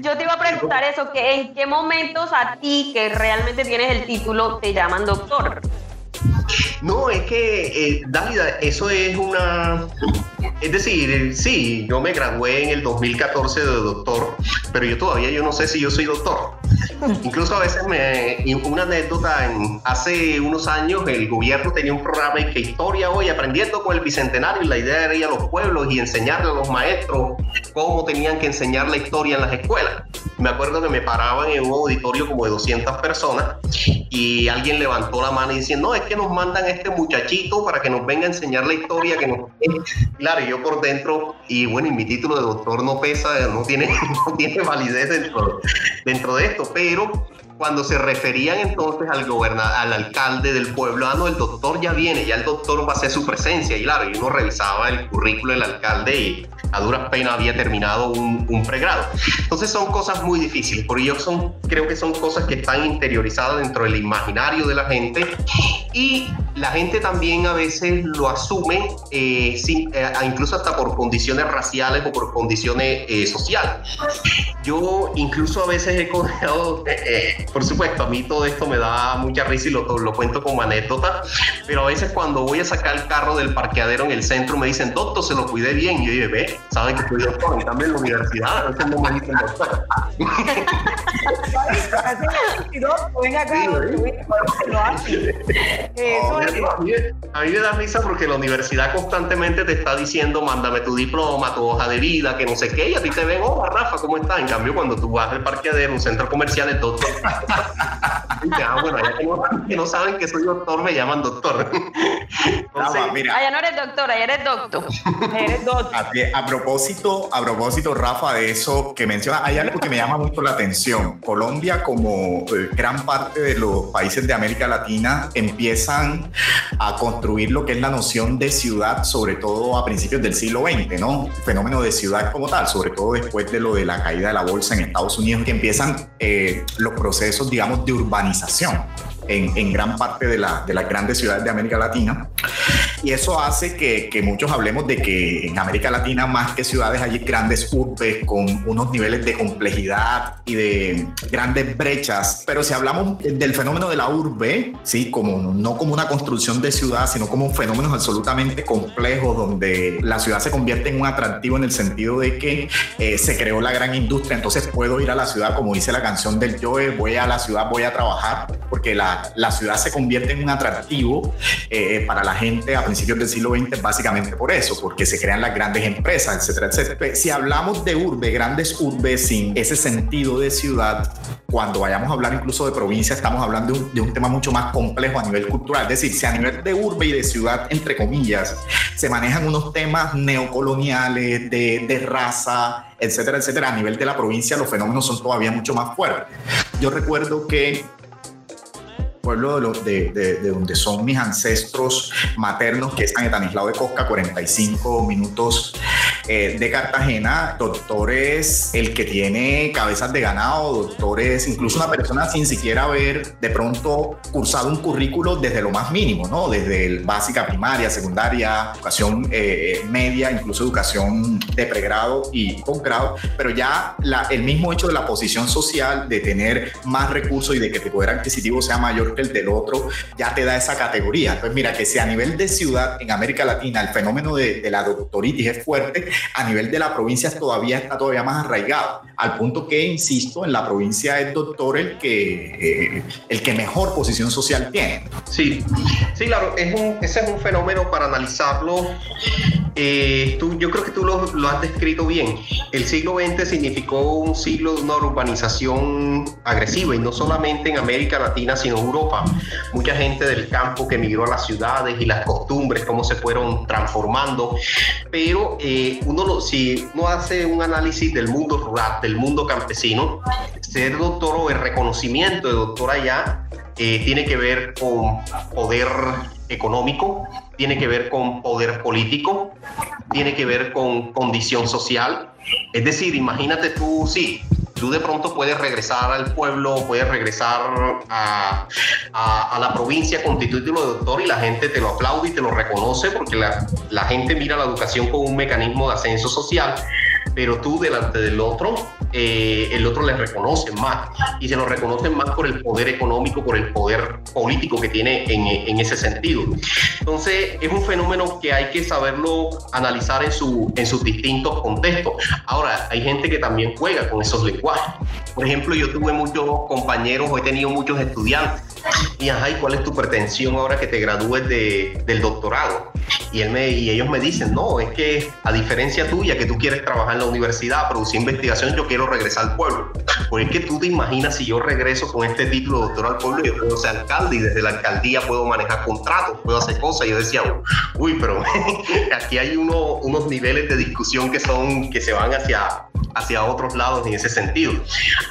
Speaker 4: Yo te iba a preguntar eso, que en qué momentos a ti, que realmente tienes el título, te llaman doctor.
Speaker 7: No, es que, eh, Dálida, eso es una... Es decir, sí, yo me gradué en el 2014 de doctor, pero yo todavía yo no sé si yo soy doctor. Incluso a veces me... Una anécdota, en, hace unos años el gobierno tenía un programa y que historia hoy, aprendiendo con el Bicentenario, y la idea era ir a los pueblos y enseñarle a los maestros cómo tenían que enseñar la historia en las escuelas. Me acuerdo que me paraban en un auditorio como de 200 personas y alguien levantó la mano y diciendo, no, es que nos mandan a este muchachito para que nos venga a enseñar la historia que nos... [laughs] Claro, yo por dentro, y bueno, y mi título de doctor no pesa, no tiene, [laughs] no tiene validez dentro, dentro de esto, pero cuando se referían entonces al gobernador, al alcalde del pueblo, ah, no, el doctor ya viene, ya el doctor va a hacer su presencia, y claro, y uno revisaba el currículo del alcalde y a duras penas había terminado un, un, pregrado. Entonces son cosas muy difíciles, por ello son, creo que son cosas que están interiorizadas dentro del imaginario de la gente y la gente también a veces lo asume, eh, sin, eh, incluso hasta por condiciones raciales o por condiciones eh, sociales. Yo incluso a veces he codeado, [laughs] por supuesto, a mí todo esto me da mucha risa y lo, lo cuento como anécdota, pero a veces cuando voy a sacar el carro del parqueadero en el centro me dicen, doctor, se lo cuidé bien. Y yo digo, ve, saben que estoy doctor, en cambio en la universidad, a veces no me dicen doctor.
Speaker 5: Venga acá, lo
Speaker 7: a, mí, me da risa porque la universidad constantemente te está diciendo, mándame tu diploma, tu hoja de vida, que no sé qué, y a ti te ven, oh, Rafa, ¿cómo estás? En cambio, cuando tú vas al parqueadero, un centro comercial, el doctor... [laughs] ah, bueno, ya que no, saben que soy doctor, me llaman doctor. [laughs]
Speaker 9: Entonces, mira. Allá no eres doctor, allá eres doctor. [laughs] eres doctor.
Speaker 3: A, propósito, a propósito, Rafa, de eso que menciona, hay algo que me llama mucho la atención. Colombia, como eh, gran parte de los países de América Latina, empiezan a construir lo que es la noción de ciudad, sobre todo a principios del siglo XX, ¿no? fenómeno de ciudad como tal, sobre todo después de lo de la caída de la bolsa en Estados Unidos, que empiezan eh, los procesos, digamos, de urbanización en, gran parte de, la, de, las grandes ciudades de América Latina. Y eso hace que, que, muchos hablemos de que en América Latina, más que ciudades, hay grandes urbes con unos niveles de complejidad y de grandes brechas. Pero si hablamos del fenómeno de la urbe, ¿sí? como, no como una construcción de ciudad, sino como un fenómeno absolutamente complejo donde la ciudad se convierte en un atractivo en el sentido de que eh, se creó la gran industria. Entonces puedo ir a la ciudad, como dice la canción del Joe, voy a la ciudad, voy a trabajar, porque la, la, ciudad se convierte en un atractivo eh, para la gente a principios del siglo XX básicamente por eso, porque se crean las grandes empresas, etcétera, etcétera. Si hablamos de urbe, grandes urbes sin ese sentido de ciudad, cuando vayamos a hablar incluso de provincia, estamos hablando de un, tema mucho más complejo a nivel cultural. Es decir, si a nivel de urbe y de ciudad, entre comillas, se manejan unos temas neocoloniales, de, de raza, etcétera, etcétera, a nivel de la provincia los fenómenos son todavía mucho más fuertes. Yo recuerdo que pueblo de, de, donde son mis ancestros maternos, que están en Estanislao de Cosca, 45 minutos eh, de Cartagena. Doctor es el que tiene cabezas de ganado, doctor es incluso una persona sin siquiera haber de pronto cursado un currículo desde lo más mínimo, ¿no? Desde el básica, primaria, secundaria, educación eh, media, incluso educación de pregrado y posgrado, pero ya el mismo hecho de la posición social, de tener más recursos y de que tu poder adquisitivo sea mayor el del otro, ya te da esa categoría. Entonces, mira, que si a nivel de ciudad en América Latina el fenómeno de, la doctoritis es fuerte, a nivel de la provincia todavía está todavía más arraigado, al punto que, insisto, en la provincia es doctor el que, eh, el que mejor posición social tiene.
Speaker 7: Sí, sí, claro, ese es un fenómeno para analizarlo. Eh, tú, yo creo que tú lo, lo has descrito bien. El siglo XX significó un siglo de una urbanización agresiva y no solamente en América Latina, sino en Europa mucha gente del campo que emigró a las ciudades y las costumbres, cómo se fueron transformando. Pero eh, uno, si uno hace un análisis del mundo rural, del mundo campesino, ser doctor o el reconocimiento de doctor allá eh, tiene que ver con poder económico, tiene que ver con poder político, tiene que ver con condición social. Es decir, imagínate tú, sí, tú de pronto puedes regresar al pueblo, puedes regresar a, la provincia con título de doctor y la gente te lo aplaude y te lo reconoce porque la, la gente mira la educación como un mecanismo de ascenso social pero tú delante del otro, eh, el otro le reconoce más y se lo reconocen más por el poder económico, por el poder político que tiene en, en, ese sentido. Entonces, es un fenómeno que hay que saberlo analizar en, su, en sus distintos contextos. Ahora, hay gente que también juega con esos lenguajes. Por ejemplo, yo tuve muchos compañeros, he tenido muchos estudiantes y, ajá, ¿y cuál es tu pretensión ahora que te gradúes de, del doctorado? Y, y ellos me dicen, no, es que a diferencia tuya, que tú quieres trabajar en la universidad, producir investigación, yo quiero regresar al pueblo. Porque es que tú te imaginas si yo regreso con este título de doctorado al pueblo, yo puedo ser alcalde y desde la alcaldía puedo manejar contratos, puedo hacer cosas. Yo decía, uy, pero [laughs] aquí hay uno, unos niveles de discusión que son, que se van hacia, hacia otros lados en ese sentido.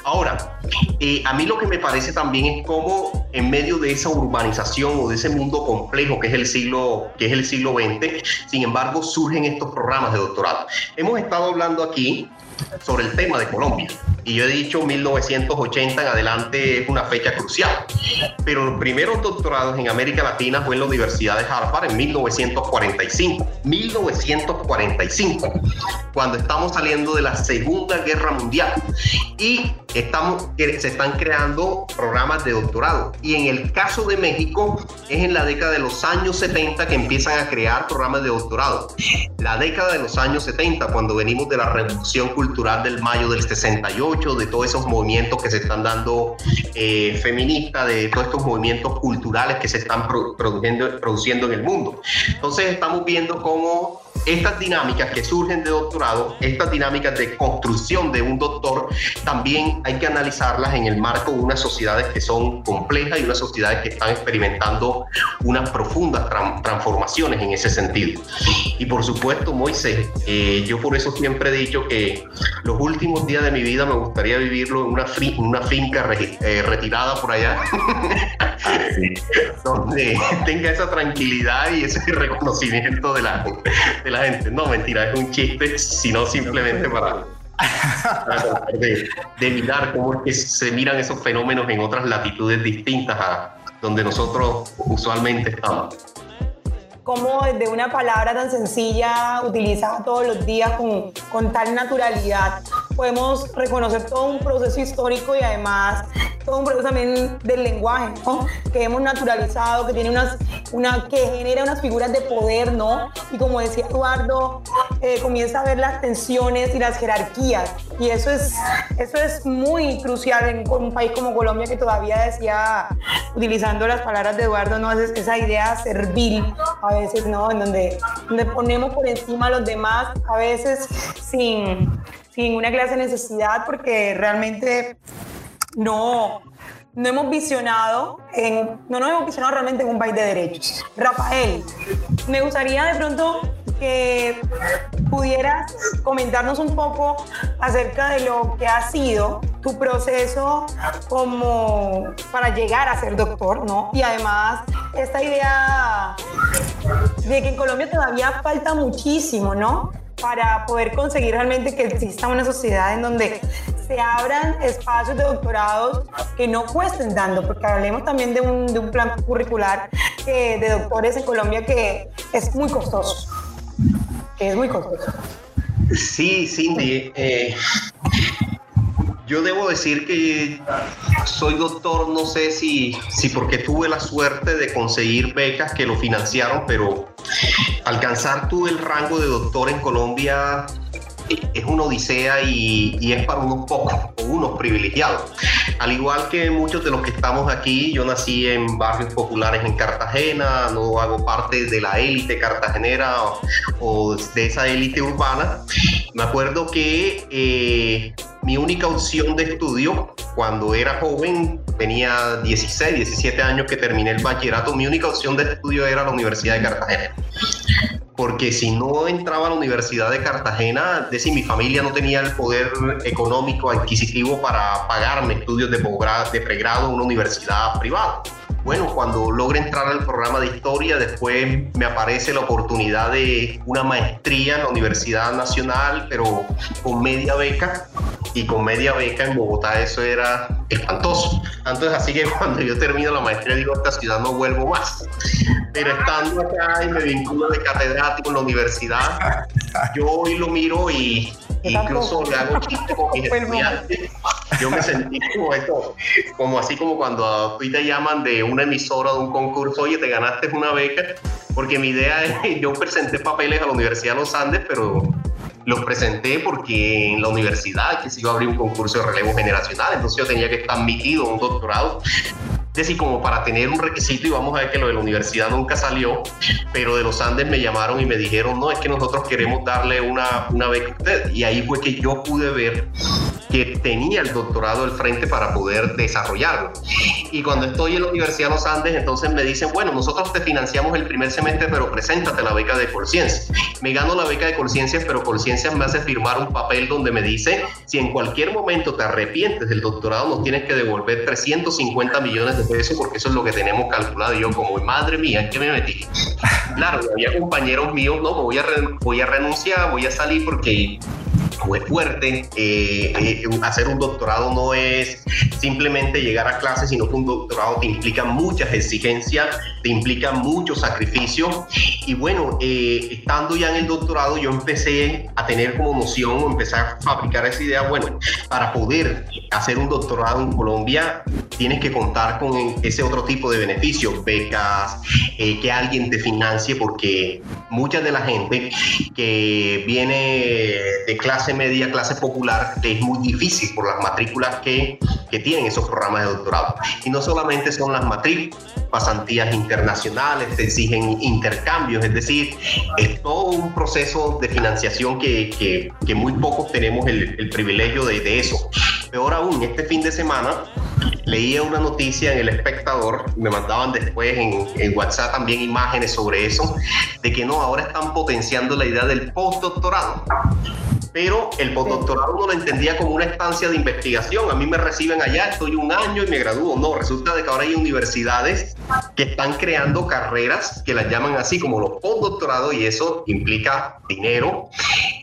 Speaker 7: Ahora, eh, a mí lo que me parece también es cómo en medio de esa urbanización o de ese mundo complejo que es el siglo, que es el siglo XX, sin embargo, surgen estos programas de doctorado. Hemos estado hablando aquí sobre el tema de Colombia. Y yo he dicho 1980 en adelante es una fecha crucial. Pero los primeros doctorados en América Latina fue en la Universidad de Harvard en 1945. 1945, cuando estamos saliendo de la Segunda Guerra Mundial. Y estamos, se están creando programas de doctorado. Y en el caso de México, es en la década de los años 70 que empiezan a crear programas de doctorado. La década de los años 70, cuando venimos de la revolución cultural del mayo del 68, de todos esos movimientos que se están dando eh, feministas, de todos estos movimientos culturales que se están produciendo, produciendo en el mundo. Entonces estamos viendo cómo estas dinámicas que surgen de doctorado, estas dinámicas de construcción de un doctor, también hay que analizarlas en el marco de unas sociedades que son complejas y unas sociedades que están experimentando unas profundas transformaciones en ese sentido. Y por supuesto, Moisés, eh, yo por eso siempre he dicho que los últimos días de mi vida me gustaría vivirlo en una, una finca eh, retirada por allá, [laughs] donde tenga esa tranquilidad y ese reconocimiento de la, de la gente. No, mentira, es un chiste, sino simplemente para, de, mirar cómo es que se miran esos fenómenos en otras latitudes distintas a donde nosotros usualmente estamos.
Speaker 5: Como desde una palabra tan sencilla, utilizada todos los días con, con tal naturalidad, podemos reconocer todo un proceso histórico y además todo un proceso también del lenguaje, ¿no? Que hemos naturalizado, que tiene unas, una, que genera unas figuras de poder, ¿no? Y como decía Eduardo, eh, comienza a ver las tensiones y las jerarquías. Y eso es, eso es muy crucial en un país como Colombia que todavía decía, utilizando las palabras de Eduardo, ¿no? Es esa idea servil a veces, ¿no? En donde, donde ponemos por encima a los demás, a veces sin, sin una clase de necesidad, porque realmente no, no hemos visionado, en, no nos hemos visionado realmente en un país de derechos. Rafael, me gustaría de pronto que pudieras comentarnos un poco acerca de lo que ha sido tu proceso como para llegar a ser doctor, ¿no? Y además esta idea de que en Colombia todavía falta muchísimo, ¿no? Para poder conseguir realmente que exista una sociedad en donde se abran espacios de doctorados que no cuesten dando, porque hablemos también de un, de un plan curricular de doctores en Colombia que es muy costoso, que es muy costoso.
Speaker 7: Sí, Cindy. Eh, yo debo decir que soy doctor, no sé si, si porque tuve la suerte de conseguir becas que lo financiaron, pero alcanzar tú el rango de doctor en Colombia es una odisea y, es para unos pocos o unos privilegiados. Al igual que muchos de los que estamos aquí, yo nací en barrios populares en Cartagena, no hago parte de la élite cartagenera o, de esa élite urbana. Me acuerdo que eh, mi única opción de estudio cuando era joven, tenía 16, 17 años que terminé el bachillerato, mi única opción de estudio era la Universidad de Cartagena porque si no entraba a la Universidad de Cartagena, decir, mi familia no tenía el poder económico adquisitivo para pagarme estudios de pregrado en una universidad privada. Bueno, cuando logré entrar al programa de historia, después me aparece la oportunidad de una maestría en la Universidad Nacional, pero con media beca. Y con media beca en Bogotá eso era espantoso. Entonces, así que [laughs] cuando yo termino la maestría, digo, esta ciudad no vuelvo más. Pero estando acá y me vinculo de catedrático en la universidad, yo hoy lo miro y incluso le hago chiste con mis [laughs] estudiantes. Yo me sentí como esto, como así como cuando a ti te llaman de una emisora de un concurso, oye, te ganaste una beca, porque mi idea es, yo presenté papeles a la Universidad de los Andes, pero los presenté porque en la universidad que se iba a abrir un concurso de relevo generacional, entonces yo tenía que estar admitido un doctorado decir, como para tener un requisito y vamos a ver que lo de la universidad nunca salió, pero de los Andes me llamaron y me dijeron, no, es que nosotros queremos darle una, una beca a usted. Y ahí fue que yo pude ver que tenía el doctorado al frente para poder desarrollarlo. Y cuando estoy en la Universidad de los Andes, entonces me dicen, bueno, nosotros te financiamos el primer semestre, pero preséntate la beca de Colciencias. Me gano la beca de Colciencias, pero Colciencias me hace firmar un papel donde me dice, si en cualquier momento te arrepientes del doctorado, nos tienes que devolver 350 millones de pesos, porque eso es lo que tenemos calculado. Y yo como, madre mía, ¿en qué me metí? Claro, había compañeros míos, no, voy a, voy a renunciar, voy a salir porque fue fuerte. Eh, eh, hacer un doctorado no es simplemente llegar a clase, sino que un doctorado te implica muchas exigencias te implica mucho sacrificio. Y bueno, eh, estando ya en el doctorado, yo empecé a tener como noción o empezar a fabricar esa idea, bueno, para poder hacer un doctorado en Colombia, tienes que contar con ese otro tipo de beneficios, becas, eh, que alguien te financie, porque mucha de la gente que viene de clase media, clase popular, es muy difícil por las matrículas que, que tienen esos programas de doctorado. Y no solamente son las matrículas, pasantías internacionales, te exigen intercambios, es decir, es todo un proceso de financiación que, que, que muy pocos tenemos el, privilegio de, eso. Peor aún, este fin de semana leía una noticia en El Espectador, me mandaban después en WhatsApp también imágenes sobre eso, de que no, ahora están potenciando la idea del postdoctorado pero el postdoctorado uno lo entendía como una estancia de investigación. A mí me reciben allá, estoy un año y me gradúo. No, resulta de que ahora hay universidades que están creando carreras que las llaman así como los postdoctorados y eso implica dinero.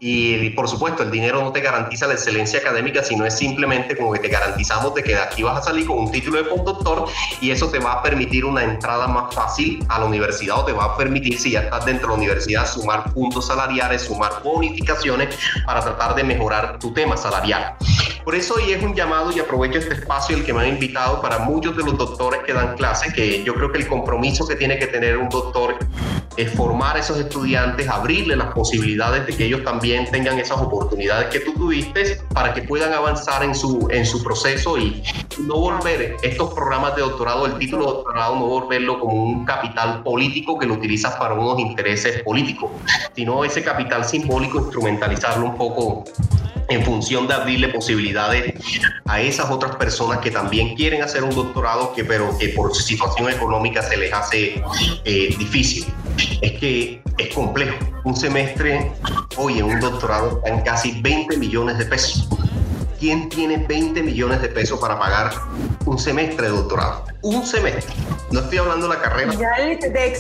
Speaker 7: Y por supuesto, el dinero no te garantiza la excelencia académica, sino es simplemente como que te garantizamos de que de aquí vas a salir con un título de postdoctor y eso te va a permitir una entrada más fácil a la universidad o te va a permitir, si ya estás dentro de la universidad, sumar puntos salariales, sumar bonificaciones para tratar de mejorar tu tema salarial. Por eso hoy es un llamado y aprovecho este espacio el que me han invitado para muchos de los doctores que dan clase, que yo creo que el compromiso que tiene que tener un doctor es formar a esos estudiantes, abrirle las posibilidades de que ellos también tengan esas oportunidades que tú tuviste para que puedan avanzar en su, en su proceso y no volver estos programas de doctorado, el título de doctorado, no volverlo como un capital político que lo utilizas para unos intereses políticos, sino ese capital simbólico instrumentalizarlo un poco en función de abrirle posibilidades a esas otras personas que también quieren hacer un doctorado, que, pero que por su situación económica se les hace eh, difícil. Es que es complejo. Un semestre, oye, un doctorado está en casi 20 millones de pesos. ¿Quién tiene 20 millones de pesos para pagar un semestre de doctorado? Un semestre. No estoy hablando de la carrera.
Speaker 5: Ya de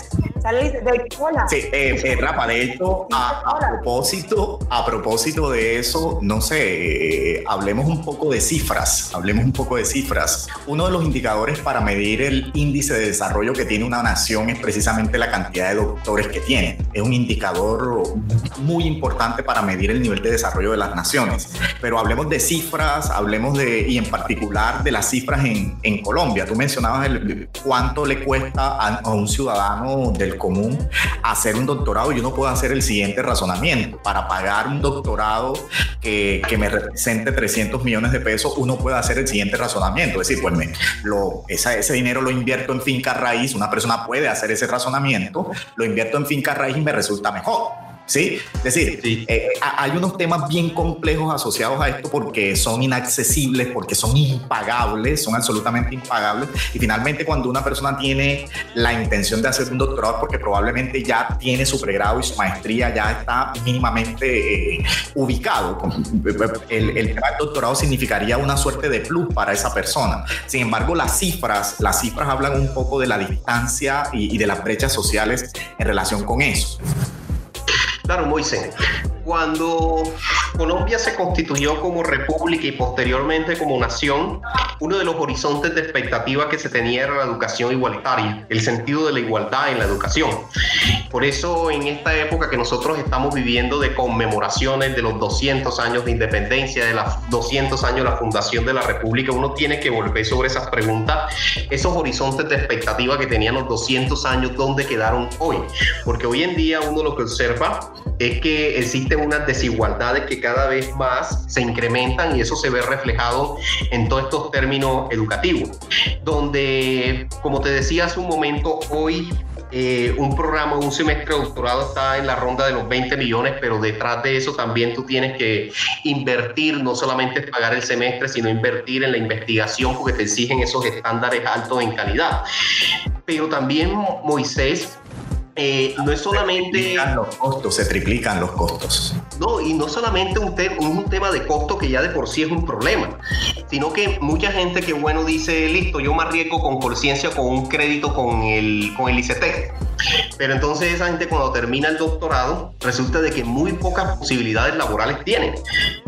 Speaker 3: Sí, eh, eh, Rafa, de hecho, a, propósito, a propósito de eso, no sé, eh, hablemos un poco de cifras, hablemos un poco de cifras. Uno de los indicadores para medir el índice de desarrollo que tiene una nación es precisamente la cantidad de doctores que tiene. Es un indicador muy importante para medir el nivel de desarrollo de las naciones. Pero hablemos de cifras, hablemos de, y en particular de las cifras en, en Colombia. Tú mencionabas el, cuánto le cuesta a, a un ciudadano del común hacer un doctorado y uno puede hacer el siguiente razonamiento. Para pagar un doctorado que, que me represente 300 millones de pesos, uno puede hacer el siguiente razonamiento. Es decir, pues me, lo, esa, ese dinero lo invierto en finca raíz, una persona puede hacer ese razonamiento, lo invierto en finca raíz y me resulta mejor. ¿Sí? Es decir, eh, hay unos temas bien complejos asociados a esto porque son inaccesibles, porque son impagables, son absolutamente impagables. Y finalmente, cuando una persona tiene la intención de hacer un doctorado, porque probablemente ya tiene su pregrado y su maestría ya está mínimamente eh, ubicado, el, el doctorado significaría una suerte de plus para esa persona. Sin embargo, las cifras, las cifras hablan un poco de la distancia y, y de las brechas sociales en relación con eso.
Speaker 7: Claro, Moisés. Cuando Colombia se constituyó como república y posteriormente como nación, uno de los horizontes de expectativa que se tenía era la educación igualitaria, el sentido de la igualdad en la educación. Por eso en esta época que nosotros estamos viviendo de conmemoraciones de los 200 años de independencia, de los 200 años de la fundación de la República, uno tiene que volver sobre esas preguntas, esos horizontes de expectativa que tenían los 200 años, ¿dónde quedaron hoy? Porque hoy en día uno lo que observa es que existen unas desigualdades que cada vez más se incrementan y eso se ve reflejado en todos estos términos educativos, donde, como te decía hace un momento, hoy eh, un programa, un semestre de doctorado está en la ronda de los 20 millones, pero detrás de eso también tú tienes que invertir, no solamente pagar el semestre, sino invertir en la investigación porque te exigen esos estándares altos en calidad. Pero también, Moisés, eh, no es solamente...
Speaker 3: Se los costos, se triplican los costos.
Speaker 7: No, y no solamente un, un, tema de costo que ya de por sí es un problema, sino que mucha gente que, bueno, dice, listo, yo me arriesgo con conciencia con un crédito con el, con el ICT Pero entonces esa gente cuando termina el doctorado, resulta de que muy pocas posibilidades laborales tienen.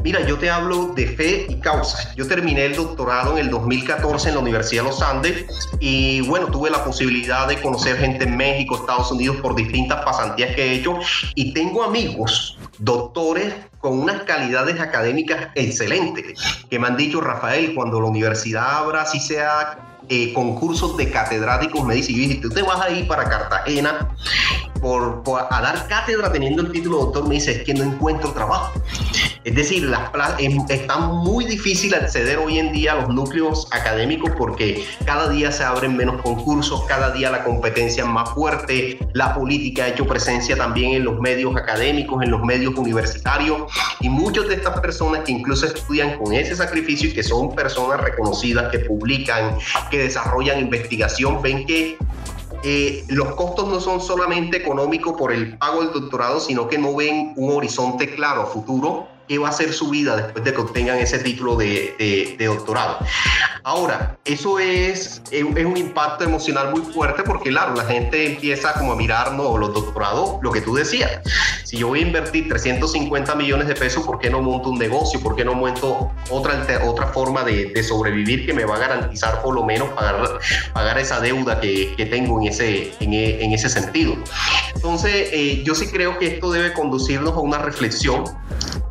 Speaker 7: Mira, yo te hablo de fe y causa. Yo terminé el doctorado en el 2014 en la Universidad de los Andes y bueno, tuve la posibilidad de conocer gente en México, Estados Unidos por distintas pasantías que he hecho y tengo amigos, doctores con unas calidades académicas excelentes, que me han dicho, Rafael, cuando la universidad abra, si sea eh, concursos de catedráticos, me dice, y tú te vas a ir para Cartagena por, a dar cátedra teniendo el título de doctor, me dice, es que no encuentro trabajo. Es decir, las está muy difícil acceder hoy en día a los núcleos académicos porque cada día se abren menos concursos, cada día la competencia es más fuerte, la política ha hecho presencia también en los medios académicos, en los medios universitarios y muchas de estas personas que incluso estudian con ese sacrificio y que son personas reconocidas, que publican, que desarrollan investigación, ven que eh, los costos no son solamente económicos por el pago del doctorado, sino que no ven un horizonte claro futuro qué va a ser su vida después de que obtengan ese título de, doctorado. Ahora, eso es, es, un impacto emocional muy fuerte porque, claro, la gente empieza como a mirar ¿no? los doctorados, lo que tú decías. Si yo voy a invertir 350 millones de pesos, ¿por qué no monto un negocio? ¿Por qué no monto otra, otra forma de, sobrevivir que me va a garantizar por lo menos pagar, pagar esa deuda que, que tengo en ese, en, en, ese sentido? Entonces, eh, yo sí creo que esto debe conducirnos a una reflexión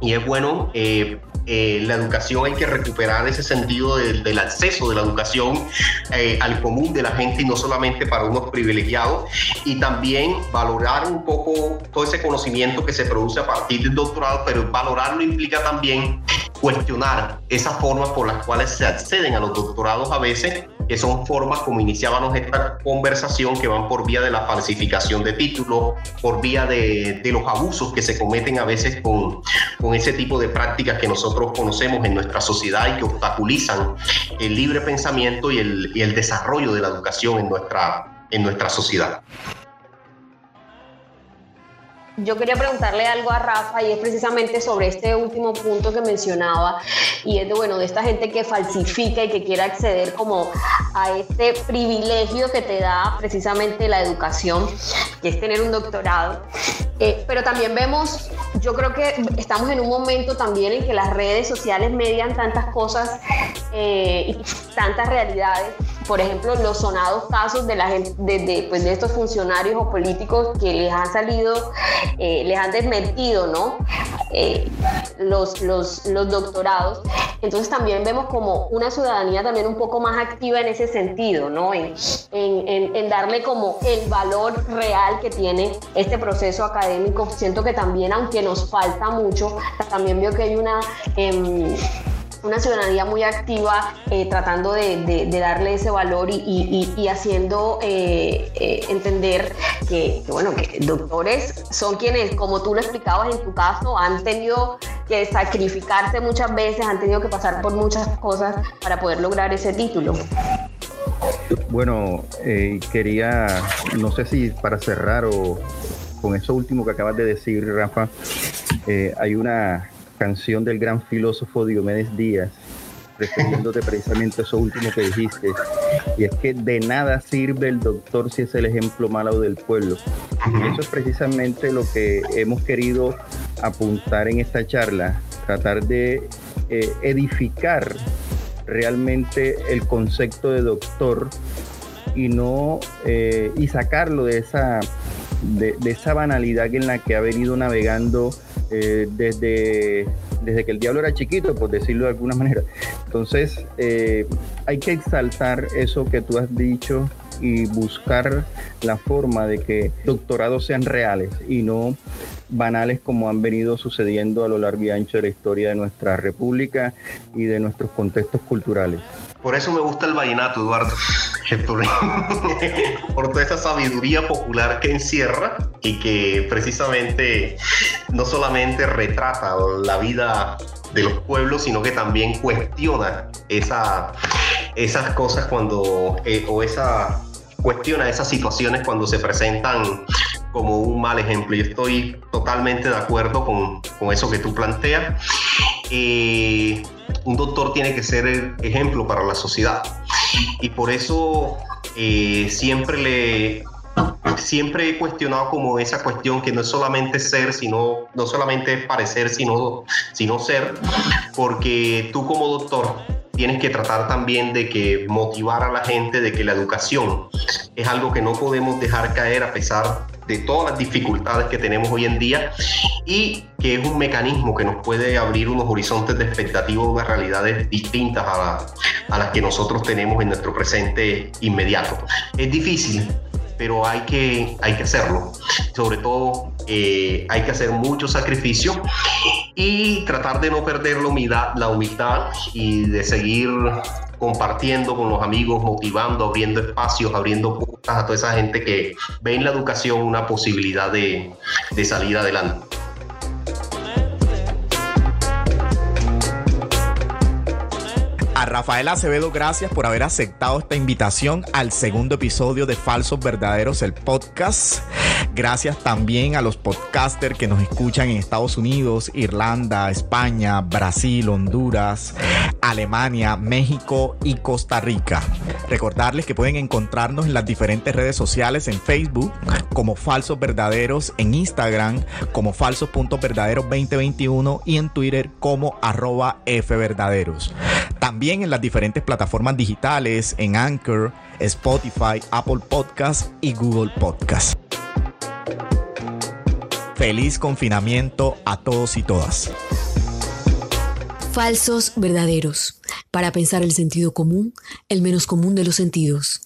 Speaker 7: y es bueno eh, eh, la educación hay que recuperar ese sentido del, acceso de la educación eh, al común de la gente y no solamente para unos privilegiados. Y también valorar un poco todo ese conocimiento que se produce a partir del doctorado, pero valorarlo implica también cuestionar esas formas por las cuales se acceden a los doctorados a veces que son formas como iniciábamos esta conversación que van por vía de la falsificación de títulos, por vía de, de, los abusos que se cometen a veces con, con ese tipo de prácticas que nosotros conocemos en nuestra sociedad y que obstaculizan el libre pensamiento y el, el desarrollo de la educación en nuestra, en nuestra sociedad.
Speaker 4: Yo quería preguntarle algo a Rafa y es precisamente sobre este último punto que mencionaba y es de, bueno, de esta gente que falsifica y que quiere acceder como a este privilegio que te da precisamente la educación, que es tener un doctorado. Eh, pero también vemos, yo creo que estamos en un momento también en que las redes sociales median tantas cosas eh, y tantas realidades por ejemplo, los sonados casos de, la gente, de, pues de estos funcionarios o políticos que les han salido, eh, les han desmentido, ¿no? Eh, los, los, los, doctorados. Entonces también vemos como una ciudadanía también un poco más activa en ese sentido, ¿no? En, en, en darle como el valor real que tiene este proceso académico. Siento que también, aunque nos falta mucho, también veo que hay una... Em, una ciudadanía muy activa eh, tratando de, darle ese valor y, haciendo eh, eh, entender que, bueno, que doctores son quienes, como tú lo explicabas en tu caso, han tenido que sacrificarse muchas veces, han tenido que pasar por muchas cosas para poder lograr ese título.
Speaker 6: Bueno, quería, no sé si para cerrar o con eso último que acabas de decir, Rafa, hay una canción del gran filósofo Diomedes Díaz, refiriéndote precisamente a eso último que dijiste, y es que de nada sirve el doctor si es el ejemplo malo del pueblo. Y eso es precisamente lo que hemos querido apuntar en esta charla, tratar de eh, edificar realmente el concepto de doctor y no eh, y sacarlo de esa de, esa banalidad en la que ha venido navegando eh, desde, desde que el diablo era chiquito, por decirlo de alguna manera. Entonces, eh, hay que exaltar eso que tú has dicho y buscar la forma de que doctorados sean reales y no banales como han venido sucediendo a lo largo y ancho de la historia de nuestra república y de nuestros contextos culturales.
Speaker 7: Por eso me gusta el vallenato, Eduardo. [laughs] Por, toda esa sabiduría popular que encierra y que precisamente no solamente retrata la vida de los pueblos, sino que también cuestiona esa, esas cosas cuando, eh, o cuestiona esas situaciones cuando se presentan como un mal ejemplo. Y estoy totalmente de acuerdo con, con eso que tú planteas. Eh, un doctor tiene que ser el ejemplo para la sociedad. Y por eso eh, siempre le siempre he cuestionado como esa cuestión que no es solamente ser, sino, no solamente parecer, sino, sino ser, porque tú como doctor tienes que tratar también de que motivar a la gente de que la educación es algo que no podemos dejar caer a pesar de todas las dificultades que tenemos hoy en día y que es un mecanismo que nos puede abrir unos horizontes de expectativa, unas realidades distintas a las que nosotros tenemos en nuestro presente inmediato. Es difícil, pero hay que, hay que hacerlo. Sobre todo eh, hay que hacer mucho sacrificio y tratar de no perder la humildad, la humildad y de seguir compartiendo con los amigos, motivando, abriendo espacios, abriendo puertas a toda esa gente que ve en la educación una posibilidad de, de salir adelante.
Speaker 3: Rafael Acevedo, gracias por haber aceptado esta invitación al segundo episodio de Falsos Verdaderos, el podcast. Gracias también a los podcasters que nos escuchan en Estados Unidos, Irlanda, España, Brasil, Honduras, Alemania, México y Costa Rica. Recordarles que pueden encontrarnos en las diferentes redes sociales en Facebook como Falsos Verdaderos, en Instagram como Falsos.verdaderos 2021 y en Twitter como arroba Fverdaderos. También en las diferentes plataformas digitales, en Anchor, Spotify, Apple Podcast y Google Podcast. Feliz confinamiento a todos y todas.
Speaker 10: Falsos verdaderos. Para pensar el sentido común, el menos común de los sentidos.